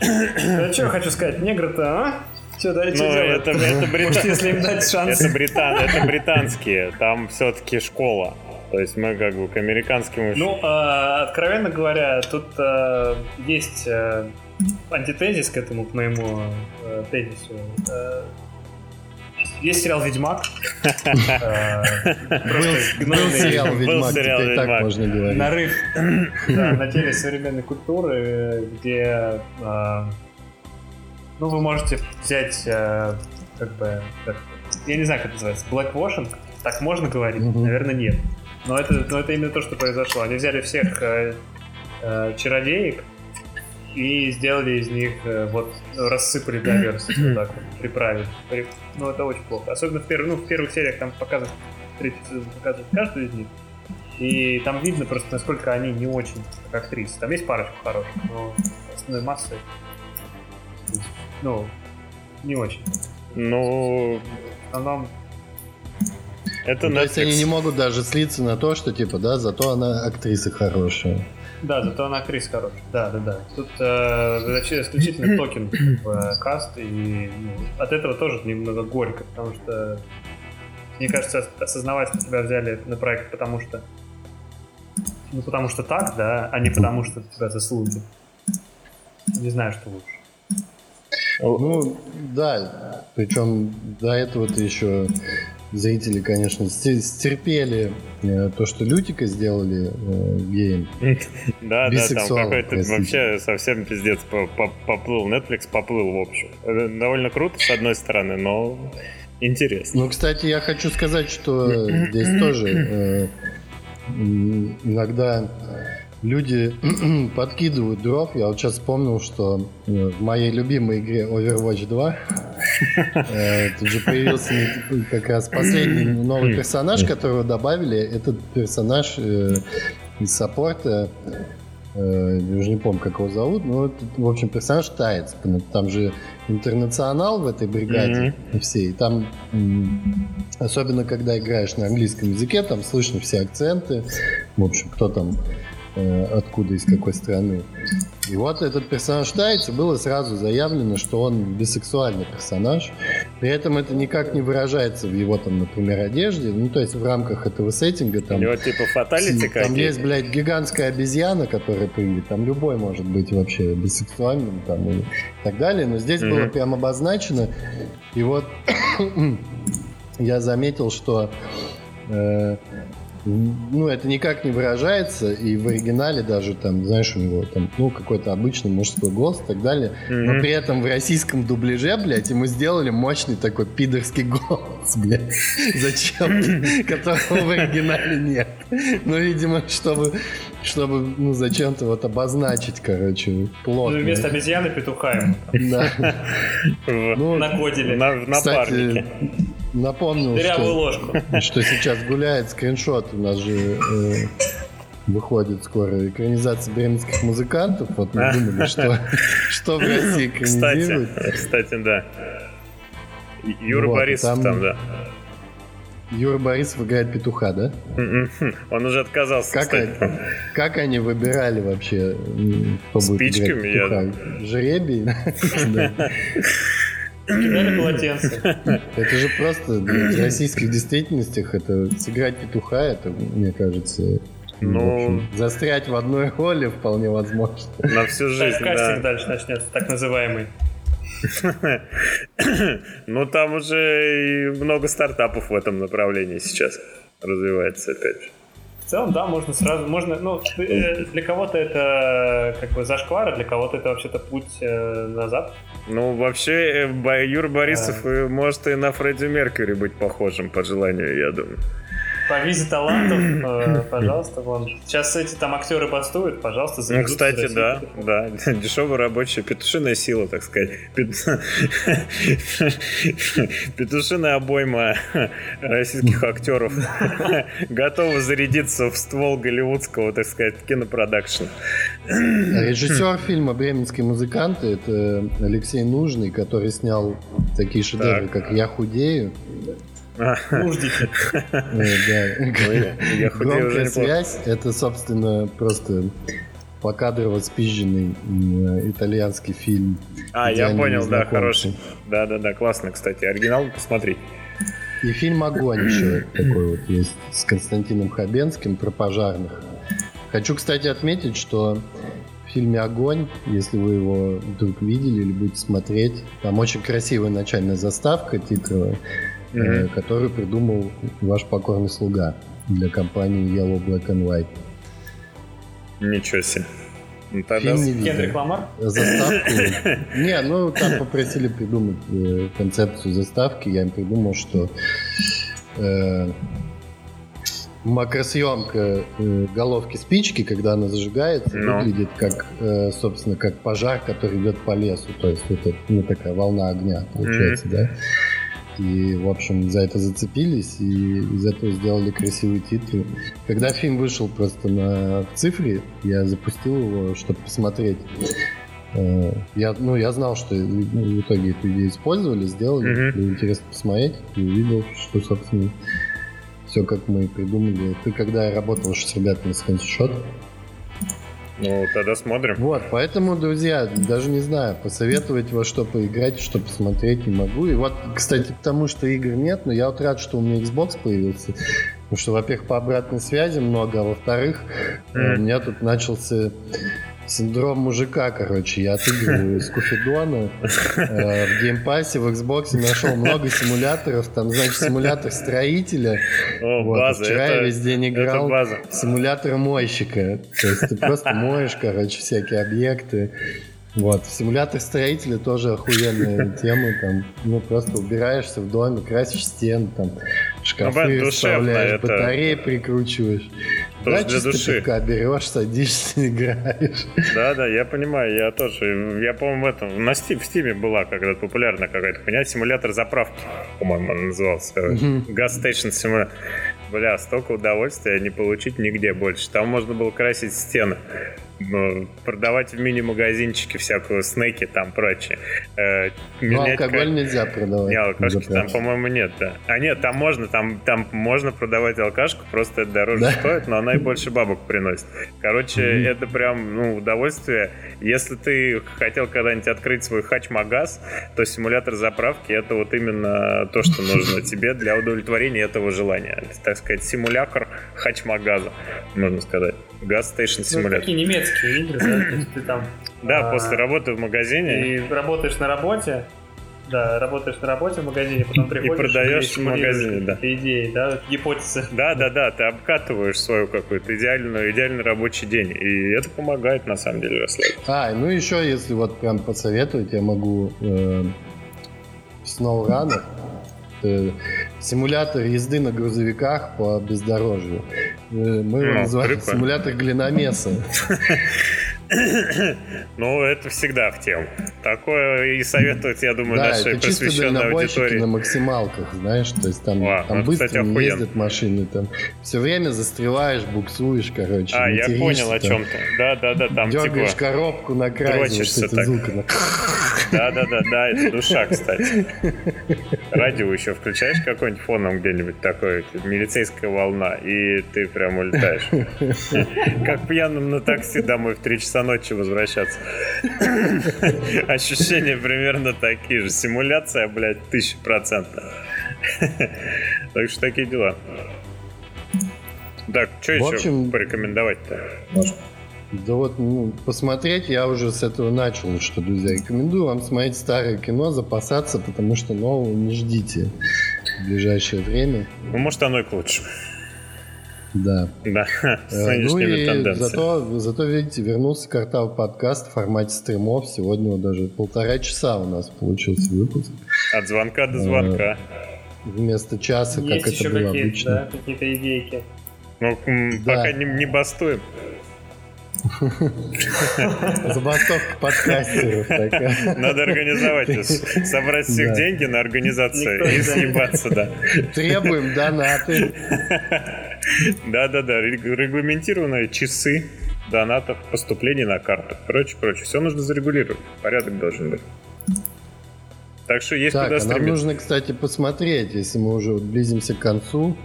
[SPEAKER 3] Ну, что я хочу сказать, негры-то, а? Что, да,
[SPEAKER 2] Ну,
[SPEAKER 3] что
[SPEAKER 2] это, это, брита-
[SPEAKER 3] Может, если им дать шанс?
[SPEAKER 2] это, британ... это британские, там все-таки школа. То есть мы как бы к американским
[SPEAKER 3] Ну, а, откровенно говоря, тут а, есть а, антитезис к этому, к моему а, тезису. А, есть сериал «Ведьмак». Просто
[SPEAKER 1] Был сериал «Ведьмак»,
[SPEAKER 2] сериал
[SPEAKER 1] теперь так
[SPEAKER 2] «Ведьмак».
[SPEAKER 1] можно говорить.
[SPEAKER 3] нарыв на теле современной культуры, где а, ну, вы можете взять а, как бы я не знаю, как это называется, blackwashing, так можно говорить? Наверное, нет. Но это, но это именно то, что произошло. Они взяли всех э, э, чародеек и сделали из них, э, вот, рассыпали доверсность, вот так вот, приправили. При- Ну, это очень плохо. Особенно в, первых, ну, в первых сериях там показывают, сезон показывают каждую из них. И там видно просто, насколько они не очень как актрисы. Там есть парочку хороших, но основной массы, ну, не очень.
[SPEAKER 2] Ну,
[SPEAKER 3] В основном
[SPEAKER 2] это
[SPEAKER 1] Ну, то есть они
[SPEAKER 2] Netflix.
[SPEAKER 1] не могут даже слиться на то, что типа, да, зато она актриса хорошая.
[SPEAKER 3] Да, зато она актриса хорошая. Да, да, да. Тут э, исключительно токен в э, каст, и ну, от этого тоже немного горько, потому что мне кажется, ос- осознавать, что тебя взяли на проект, потому что ну, потому что так, да, а не потому что тебя заслуги. Не знаю, что лучше.
[SPEAKER 1] Ну, да, причем до этого ты еще зрители, конечно, сте- стерпели э, то, что Лютика сделали э, геем.
[SPEAKER 2] Да, да, там какой-то вообще совсем пиздец по- по- поплыл. Netflix поплыл, в общем. Это довольно круто, с одной стороны, но интересно.
[SPEAKER 1] Ну, кстати, я хочу сказать, что здесь тоже э, иногда люди подкидывают дров. Я вот сейчас вспомнил, что э, в моей любимой игре Overwatch 2 э, тут же появился как раз последний новый персонаж, которого добавили. Этот персонаж э, из саппорта я уже не помню, как его зовут, но это, в общем, персонаж таец. Там же интернационал в этой бригаде всей. Там, особенно когда играешь на английском языке, там слышно все акценты. В общем, кто там откуда, из какой страны. И вот этот персонаж таец, и было сразу заявлено, что он бисексуальный персонаж. При этом это никак не выражается в его, там, например, одежде. Ну, то есть в рамках этого сеттинга
[SPEAKER 2] У
[SPEAKER 1] там
[SPEAKER 2] него типа фаталити
[SPEAKER 1] там есть, блядь, гигантская обезьяна, которая прыгает. Там любой может быть вообще бисексуальным там, и так далее. Но здесь
[SPEAKER 2] Мгм.
[SPEAKER 1] было прям обозначено. И вот я заметил, что э, ну, это никак не выражается, и в оригинале даже там, знаешь, у него там, ну, какой-то обычный мужской голос и так далее. Но
[SPEAKER 2] Мгм.
[SPEAKER 1] при этом в российском дубляже, блядь, ему сделали мощный такой пидорский голос, блядь. Зачем? Которого в оригинале нет. Ну, видимо, чтобы, чтобы, ну, зачем-то вот обозначить, короче, плотно.
[SPEAKER 3] Ну, вместо обезьяны петуха ему
[SPEAKER 1] Да.
[SPEAKER 2] В-
[SPEAKER 1] Ну,
[SPEAKER 3] накодили.
[SPEAKER 2] на-
[SPEAKER 1] кстати, напомнил,
[SPEAKER 3] Дырявую
[SPEAKER 1] что,
[SPEAKER 3] ложку.
[SPEAKER 1] что сейчас гуляет скриншот. У нас же э, выходит скоро экранизация бременских музыкантов. Вот мы думали, что, что в России экранизируют.
[SPEAKER 2] Кстати, кстати да. Юра вот, Борисов там, там, да.
[SPEAKER 1] Юра Борисов играет петуха, да?
[SPEAKER 2] Он уже отказался,
[SPEAKER 1] как Они, как они выбирали вообще,
[SPEAKER 2] Спичками, я думаю.
[SPEAKER 1] Жребий?
[SPEAKER 3] Кидали полотенце.
[SPEAKER 1] Это же просто в российских действительностях это сыграть петуха, это, мне кажется, ну, общем, застрять в одной роли вполне возможно.
[SPEAKER 2] На всю жизнь,
[SPEAKER 3] так, кастинг дальше начнется, так называемый.
[SPEAKER 2] Ну, там уже и много стартапов в этом направлении сейчас развивается, опять же.
[SPEAKER 3] В целом, да, можно сразу, можно, ну, э, для кого-то это как бы зашквар, а для кого-то это вообще-то путь э, назад.
[SPEAKER 2] Ну, вообще, э, Юр Борисов а... может и на Фредди Меркьюри быть похожим по желанию, я думаю.
[SPEAKER 3] По визе талантов, э, пожалуйста, вон. Сейчас эти там актеры бастуют, пожалуйста,
[SPEAKER 2] Ну, кстати, да, да. Дешевая рабочая петушиная сила, так сказать. Петушиная обойма российских актеров готова зарядиться в ствол голливудского, так сказать, кинопродакшна.
[SPEAKER 1] Режиссер фильма «Бременские музыканты» — это Алексей Нужный, который снял такие шедевры, как «Я худею»,
[SPEAKER 3] Нуждики.
[SPEAKER 1] Громкая связь — это, собственно, просто покадрово спизженный итальянский фильм.
[SPEAKER 2] А, я понял, да, хороший. Да-да-да, классно, кстати. Оригинал посмотри.
[SPEAKER 1] И фильм «Огонь» еще такой вот есть с Константином Хабенским про пожарных. Хочу, кстати, отметить, что в фильме «Огонь», если вы его вдруг видели или будете смотреть, там очень красивая начальная заставка титровая mm-hmm. который придумал ваш покорный слуга для компании Yellow Black and White.
[SPEAKER 2] Ничего себе.
[SPEAKER 3] Ну, тогда... Фильм не Ламар?
[SPEAKER 1] Заставку. Не, ну там попросили придумать э, концепцию заставки. Я им придумал, что э, макросъемка э, головки спички, когда она зажигается, Но. Ну. выглядит как, э, собственно, как пожар, который идет по лесу. То есть это ну, такая волна огня получается, mm-hmm. да? И, в общем, за это зацепились, и из этого сделали красивый титр. Когда фильм вышел просто на цифре, я запустил его, чтобы посмотреть. Э, я, ну, я знал, что в итоге эту идею использовали, сделали. Mm-hmm. Было интересно посмотреть, и увидел, что, собственно, все как мы придумали. Ты когда работал с ребятами с Handshot,
[SPEAKER 2] ну, тогда смотрим.
[SPEAKER 1] Вот, поэтому, друзья, даже не знаю, посоветовать во что поиграть, что посмотреть не могу. И вот, кстати, к тому, что игр нет, но я вот рад, что у меня Xbox появился. Потому что, во-первых, по обратной связи много, а во-вторых, м. у меня тут начался Синдром мужика, короче. Я отыгрываю из Куфидона. Э, в Game Pass е, в Xbox нашел много симуляторов. Там, значит, симулятор строителя.
[SPEAKER 2] О, вот. база.
[SPEAKER 1] Вчера
[SPEAKER 2] это,
[SPEAKER 1] я весь день играл база. симулятор мойщика. То есть ты просто моешь, короче, всякие объекты. Вот, симулятор строителя тоже охуенная тема, там, ну, просто убираешься в доме, красишь стены, там, шкафы ну, вставляешь, это... батареи прикручиваешь.
[SPEAKER 2] Тоже да, для души.
[SPEAKER 1] Пивка берешь, садишься, играешь.
[SPEAKER 2] Да, да, я понимаю, я тоже. Я, по-моему, в этом на Steam, в Steam была когда-то популярная какая-то хуйня, симулятор заправки, по-моему, он назывался. Gas Station Simulator. Бля, столько удовольствия не получить нигде больше. Там можно было красить стены. Продавать в мини-магазинчике всякую снеки там прочее.
[SPEAKER 1] Э, ну, алкоголь нельзя продавать.
[SPEAKER 2] Не, алкашки там, по-моему, нет, да. А нет, там можно, там, там можно продавать алкашку, просто это дороже да? стоит, но она и больше бабок приносит. Короче, mm-hmm. это прям, ну, удовольствие. Если ты хотел когда-нибудь открыть свой хач-магаз, то симулятор заправки это вот именно то, что нужно тебе для удовлетворения этого желания. Это, так сказать, симулятор хач-магаза, можно сказать. Gas Station Simulator. Ну,
[SPEAKER 3] такие немецкие игры, да, то есть ты там...
[SPEAKER 2] Да, а, после работы в магазине.
[SPEAKER 3] И работаешь на работе, да, работаешь на работе в магазине, потом приходишь
[SPEAKER 2] и продаешь в магазине, да.
[SPEAKER 3] идеи, да, гипотезы.
[SPEAKER 2] Да, да, да, ты обкатываешь свою какую-то идеальную, идеальный рабочий день, и это помогает на самом деле расслабиться.
[SPEAKER 1] А, ну еще, если вот прям посоветовать, я могу э, SnowRunner, э, симулятор езды на грузовиках по бездорожью. Мы его называем прикольно. симулятор глиномеса.
[SPEAKER 2] Ну, это всегда в тему. Такое и советуют, я думаю, да, нашей это просвещенной аудитории.
[SPEAKER 1] на максималках, знаешь, то есть там, а, там ну, быстро кстати, ездят машины, там все время застреваешь, буксуешь, короче.
[SPEAKER 2] А, я понял о чем-то. Да, да, да, там
[SPEAKER 1] Дергаешь типа... коробку на край, вот эти так. звуки.
[SPEAKER 2] Да, да, да, да, это душа, кстати. Радио еще включаешь какой-нибудь фоном где-нибудь такой, милицейская волна, и ты прям улетаешь. Как пьяным на такси домой в 3 часа ночи возвращаться. Ощущения примерно такие же. Симуляция, блядь, тысяча процентов. Так что такие дела. Так, что еще общем, порекомендовать-то?
[SPEAKER 1] Да вот, ну, посмотреть я уже с этого начал, что, друзья, рекомендую вам смотреть старое кино, запасаться, потому что нового не ждите в ближайшее время.
[SPEAKER 2] Ну, может, оно и к лучшему.
[SPEAKER 1] Да.
[SPEAKER 2] Да, с э, ну и
[SPEAKER 1] зато, зато, видите, вернулся картав подкаст в формате стримов. Сегодня даже полтора часа у нас получился выпуск.
[SPEAKER 2] От звонка до звонка.
[SPEAKER 1] Вместо часа, Есть как это было обычно. Да,
[SPEAKER 3] какие-то идейки.
[SPEAKER 2] Ну, да. пока не, не бастуем.
[SPEAKER 1] Забастовка подкастеров такая.
[SPEAKER 2] Надо организовать, собрать всех деньги на организацию и съебаться, да.
[SPEAKER 1] Требуем донаты.
[SPEAKER 2] Да-да-да, регламентированные часы донатов, поступлений на карту. Короче, прочее, все нужно зарегулировать. Порядок должен быть. Так что есть
[SPEAKER 1] так,
[SPEAKER 2] куда
[SPEAKER 1] а нам нужно, кстати, посмотреть, если мы уже близимся к концу,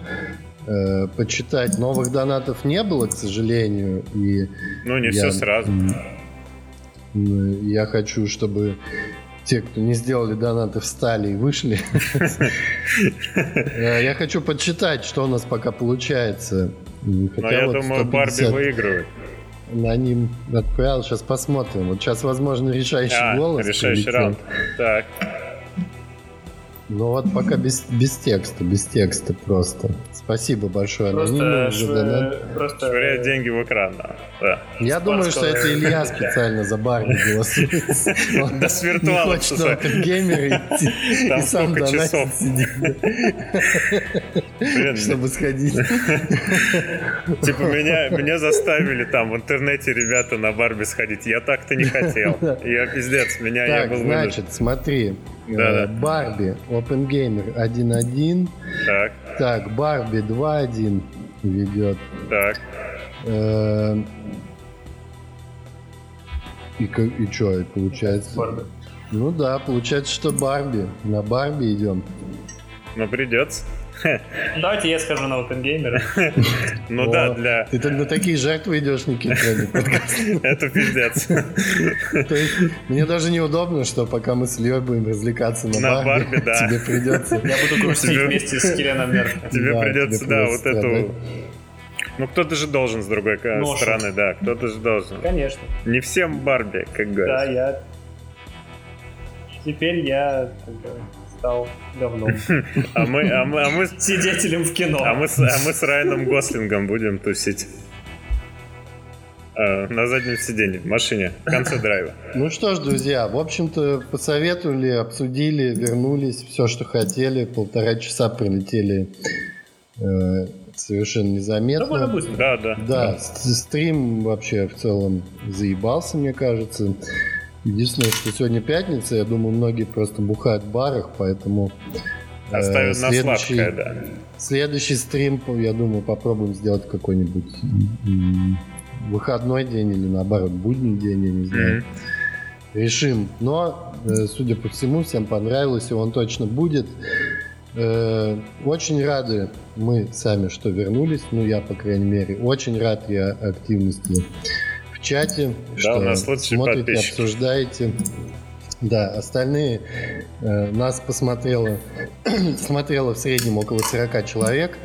[SPEAKER 1] э, почитать. Новых донатов не было, к сожалению. И
[SPEAKER 2] ну, не я, все сразу.
[SPEAKER 1] Я хочу, чтобы те, кто не сделали донаты, встали и вышли. Э, я хочу почитать, что у нас пока получается.
[SPEAKER 2] Но я думаю, Барби выигрывает.
[SPEAKER 1] На ним отправил, сейчас посмотрим. Вот сейчас, возможно, решающий а, голос.
[SPEAKER 2] Решающий раунд. Так.
[SPEAKER 1] Ну вот пока без, без текста, без текста просто. Спасибо большое
[SPEAKER 3] просто шв... донат. Просто
[SPEAKER 2] швыряет деньги в экран. Да. да.
[SPEAKER 1] Я думаю, что это Илья специально за Барби голосует.
[SPEAKER 2] Да с виртуалом.
[SPEAKER 1] Не хочет он геймер идти.
[SPEAKER 2] Там сколько часов.
[SPEAKER 1] Чтобы сходить.
[SPEAKER 2] Типа меня, меня заставили там в интернете ребята на Барби сходить. Я так-то не хотел. Я пиздец, меня я был
[SPEAKER 1] значит, смотри. Да, да. Барби, OpenGamer 1.1. Так. Так, Барби 2.1 ведет.
[SPEAKER 2] Так.
[SPEAKER 1] Э, и, и что, и получается?
[SPEAKER 3] Барби.
[SPEAKER 1] Ну да, получается, что Барби. На Барби идем.
[SPEAKER 2] Ну, придется.
[SPEAKER 3] Давайте я скажу на OpenGamer.
[SPEAKER 2] Ну да, для...
[SPEAKER 1] Ты на такие жертвы идешь, Никита,
[SPEAKER 2] Это пиздец.
[SPEAKER 1] То есть мне даже неудобно, что пока мы с Ильей будем развлекаться на Барби, тебе придется...
[SPEAKER 3] Я буду грустить вместе с Киреном
[SPEAKER 2] Тебе придется, да, вот эту... Ну, кто-то же должен, с другой стороны, да, кто-то же должен.
[SPEAKER 3] Конечно.
[SPEAKER 2] Не всем Барби, как говорят.
[SPEAKER 3] Да, я... Теперь я стал говном.
[SPEAKER 2] А мы, а мы, а мы
[SPEAKER 3] свидетелем в кино.
[SPEAKER 2] А мы, а мы с Райаном Гослингом будем тусить. А, на заднем сиденье, в машине, в конце драйва.
[SPEAKER 1] Ну что ж, друзья, в общем-то, посоветовали, обсудили, вернулись, все, что хотели. Полтора часа пролетели э, совершенно незаметно.
[SPEAKER 2] Да, да.
[SPEAKER 1] Да, стрим вообще в целом заебался, мне кажется. Единственное, что сегодня пятница, я думаю, многие просто бухают в барах, поэтому...
[SPEAKER 2] Оставят э, следующий, на сладкое, да.
[SPEAKER 1] Следующий стрим, я думаю, попробуем сделать какой-нибудь выходной день или наоборот будний день, я не знаю. Mm-hmm. Решим. Но, э, судя по всему, всем понравилось, и он точно будет. Э, очень рады мы сами, что вернулись. Ну, я, по крайней мере, очень рад я активности в чате, да, что у нас смотрите, подписчики. обсуждаете. Да, остальные э, нас посмотрело, смотрело в среднем около 40 человек.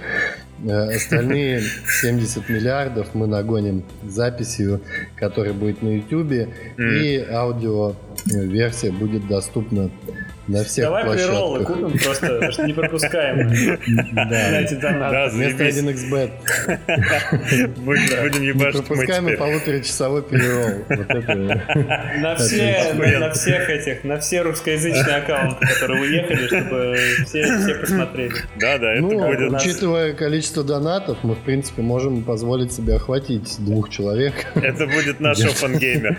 [SPEAKER 1] Э, остальные 70 миллиардов мы нагоним записью, которая будет на YouTube, mm. и аудио версия будет доступна на всех
[SPEAKER 3] Давай
[SPEAKER 1] площадках.
[SPEAKER 3] прироллы купим просто, что не пропускаем.
[SPEAKER 1] Да.
[SPEAKER 3] Эти донаты.
[SPEAKER 2] Да,
[SPEAKER 1] Вместо
[SPEAKER 2] заебись.
[SPEAKER 1] 1xbet.
[SPEAKER 2] Будем будем
[SPEAKER 1] Не
[SPEAKER 2] ебашить мы
[SPEAKER 1] пропускаемый
[SPEAKER 2] теперь.
[SPEAKER 1] полуторачасовой это.
[SPEAKER 3] На всех этих, на все русскоязычные аккаунты, которые уехали, чтобы все, все посмотрели.
[SPEAKER 2] Да, да, это
[SPEAKER 1] Ну,
[SPEAKER 2] будет...
[SPEAKER 1] учитывая количество донатов, мы, в принципе, можем позволить себе охватить двух человек.
[SPEAKER 2] Это будет наш gamer.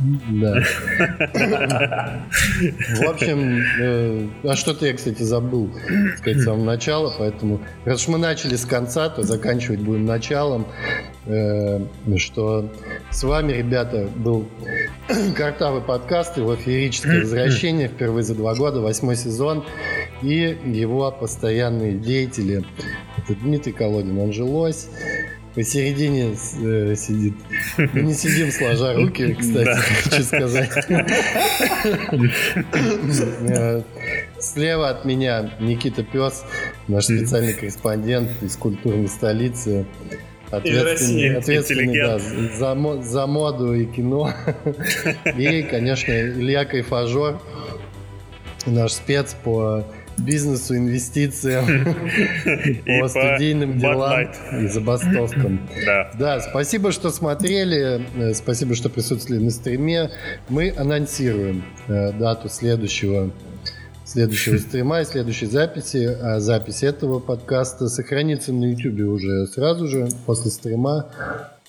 [SPEAKER 1] Да. В общем, э, а что-то я, кстати, забыл сказать с самого начала, поэтому раз уж мы начали с конца, то заканчивать будем началом. Э, Что с вами, ребята, был Картавый подкаст, его феерическое возвращение впервые за два года, восьмой сезон, и его постоянные деятели. Это Дмитрий Колодин, он же лось. Посередине э, сидит. Мы не сидим сложа руки, кстати,
[SPEAKER 2] Да.
[SPEAKER 1] хочу сказать. Э, Слева от меня Никита Пес, наш специальный корреспондент из культурной столицы.
[SPEAKER 3] России.
[SPEAKER 1] ответственный да, за, за моду и кино. И, конечно, Илья Кайфажор, наш спец по бизнесу, инвестициям, по студийным делам и забастовкам.
[SPEAKER 2] Да.
[SPEAKER 1] Да, спасибо, что смотрели, э, спасибо, что присутствовали на стриме. Мы анонсируем э, дату следующего следующего стрима и следующей записи. А запись этого подкаста сохранится на YouTube уже сразу же после стрима.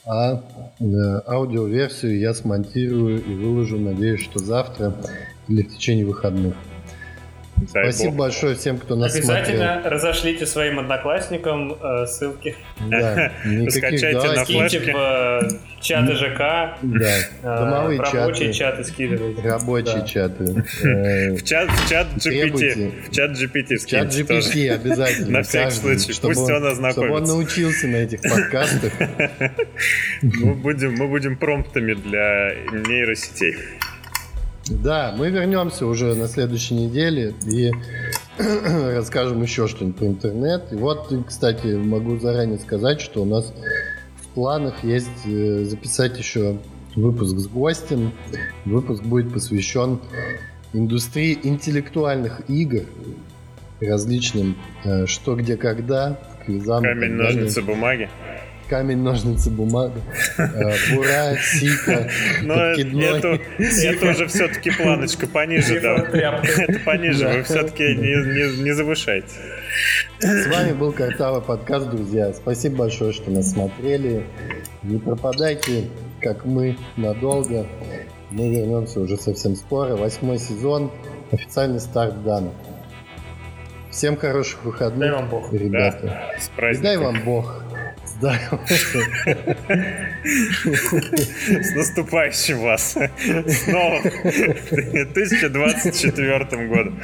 [SPEAKER 1] А э, аудиоверсию я смонтирую и выложу, надеюсь, что завтра или в течение выходных.
[SPEAKER 2] Дай
[SPEAKER 1] Спасибо
[SPEAKER 2] бог.
[SPEAKER 1] большое всем, кто нас смотрел.
[SPEAKER 3] Обязательно разошлите своим одноклассникам э, ссылки.
[SPEAKER 1] Да, никаких
[SPEAKER 2] Скачайте
[SPEAKER 1] давайте.
[SPEAKER 2] на флешке.
[SPEAKER 3] в э, чаты ЖК,
[SPEAKER 1] Да,
[SPEAKER 3] э,
[SPEAKER 1] домовые
[SPEAKER 3] в рабочие
[SPEAKER 1] чаты,
[SPEAKER 3] чаты скидывайте.
[SPEAKER 1] рабочие
[SPEAKER 3] Да.
[SPEAKER 1] чаты. э,
[SPEAKER 2] В чат, в чат
[SPEAKER 1] Требуйте.
[SPEAKER 2] GPT. В чат GPT
[SPEAKER 1] Чат
[SPEAKER 2] скиньте тоже.
[SPEAKER 1] GPT обязательно.
[SPEAKER 2] На всякий случай,
[SPEAKER 1] чтобы
[SPEAKER 2] пусть он
[SPEAKER 1] Чтобы он
[SPEAKER 2] ознакомится.
[SPEAKER 1] научился на этих подкастах.
[SPEAKER 2] Мы будем, мы будем промптами для нейросетей.
[SPEAKER 1] Да, мы вернемся уже на следующей неделе и расскажем еще что-нибудь про интернет. И вот, кстати, могу заранее сказать, что у нас в планах есть э, записать еще выпуск с гостем. Выпуск будет посвящен индустрии интеллектуальных игр, различным э, что, где, когда, квизам.
[SPEAKER 2] Камень, ножницы, бумаги.
[SPEAKER 1] Камень, ножницы, бумага, э, бура, сика,
[SPEAKER 2] Но
[SPEAKER 1] подкидной.
[SPEAKER 2] это, это уже все-таки планочка пониже, да. Это пониже, вы
[SPEAKER 1] Да.
[SPEAKER 2] все-таки не, не, не завышайте.
[SPEAKER 1] С вами был Картавый подкаст, друзья. Спасибо большое, что нас смотрели. Не пропадайте, как мы, надолго. Мы вернемся уже совсем скоро. Восьмой сезон. Официальный старт дан. Всем хороших
[SPEAKER 3] Дай
[SPEAKER 1] выходных,
[SPEAKER 3] вам бог.
[SPEAKER 1] ребята.
[SPEAKER 2] С
[SPEAKER 1] И
[SPEAKER 2] праздником.
[SPEAKER 1] дай вам Бог. Вам-
[SPEAKER 2] С наступающим вас. С новым 2024 годом.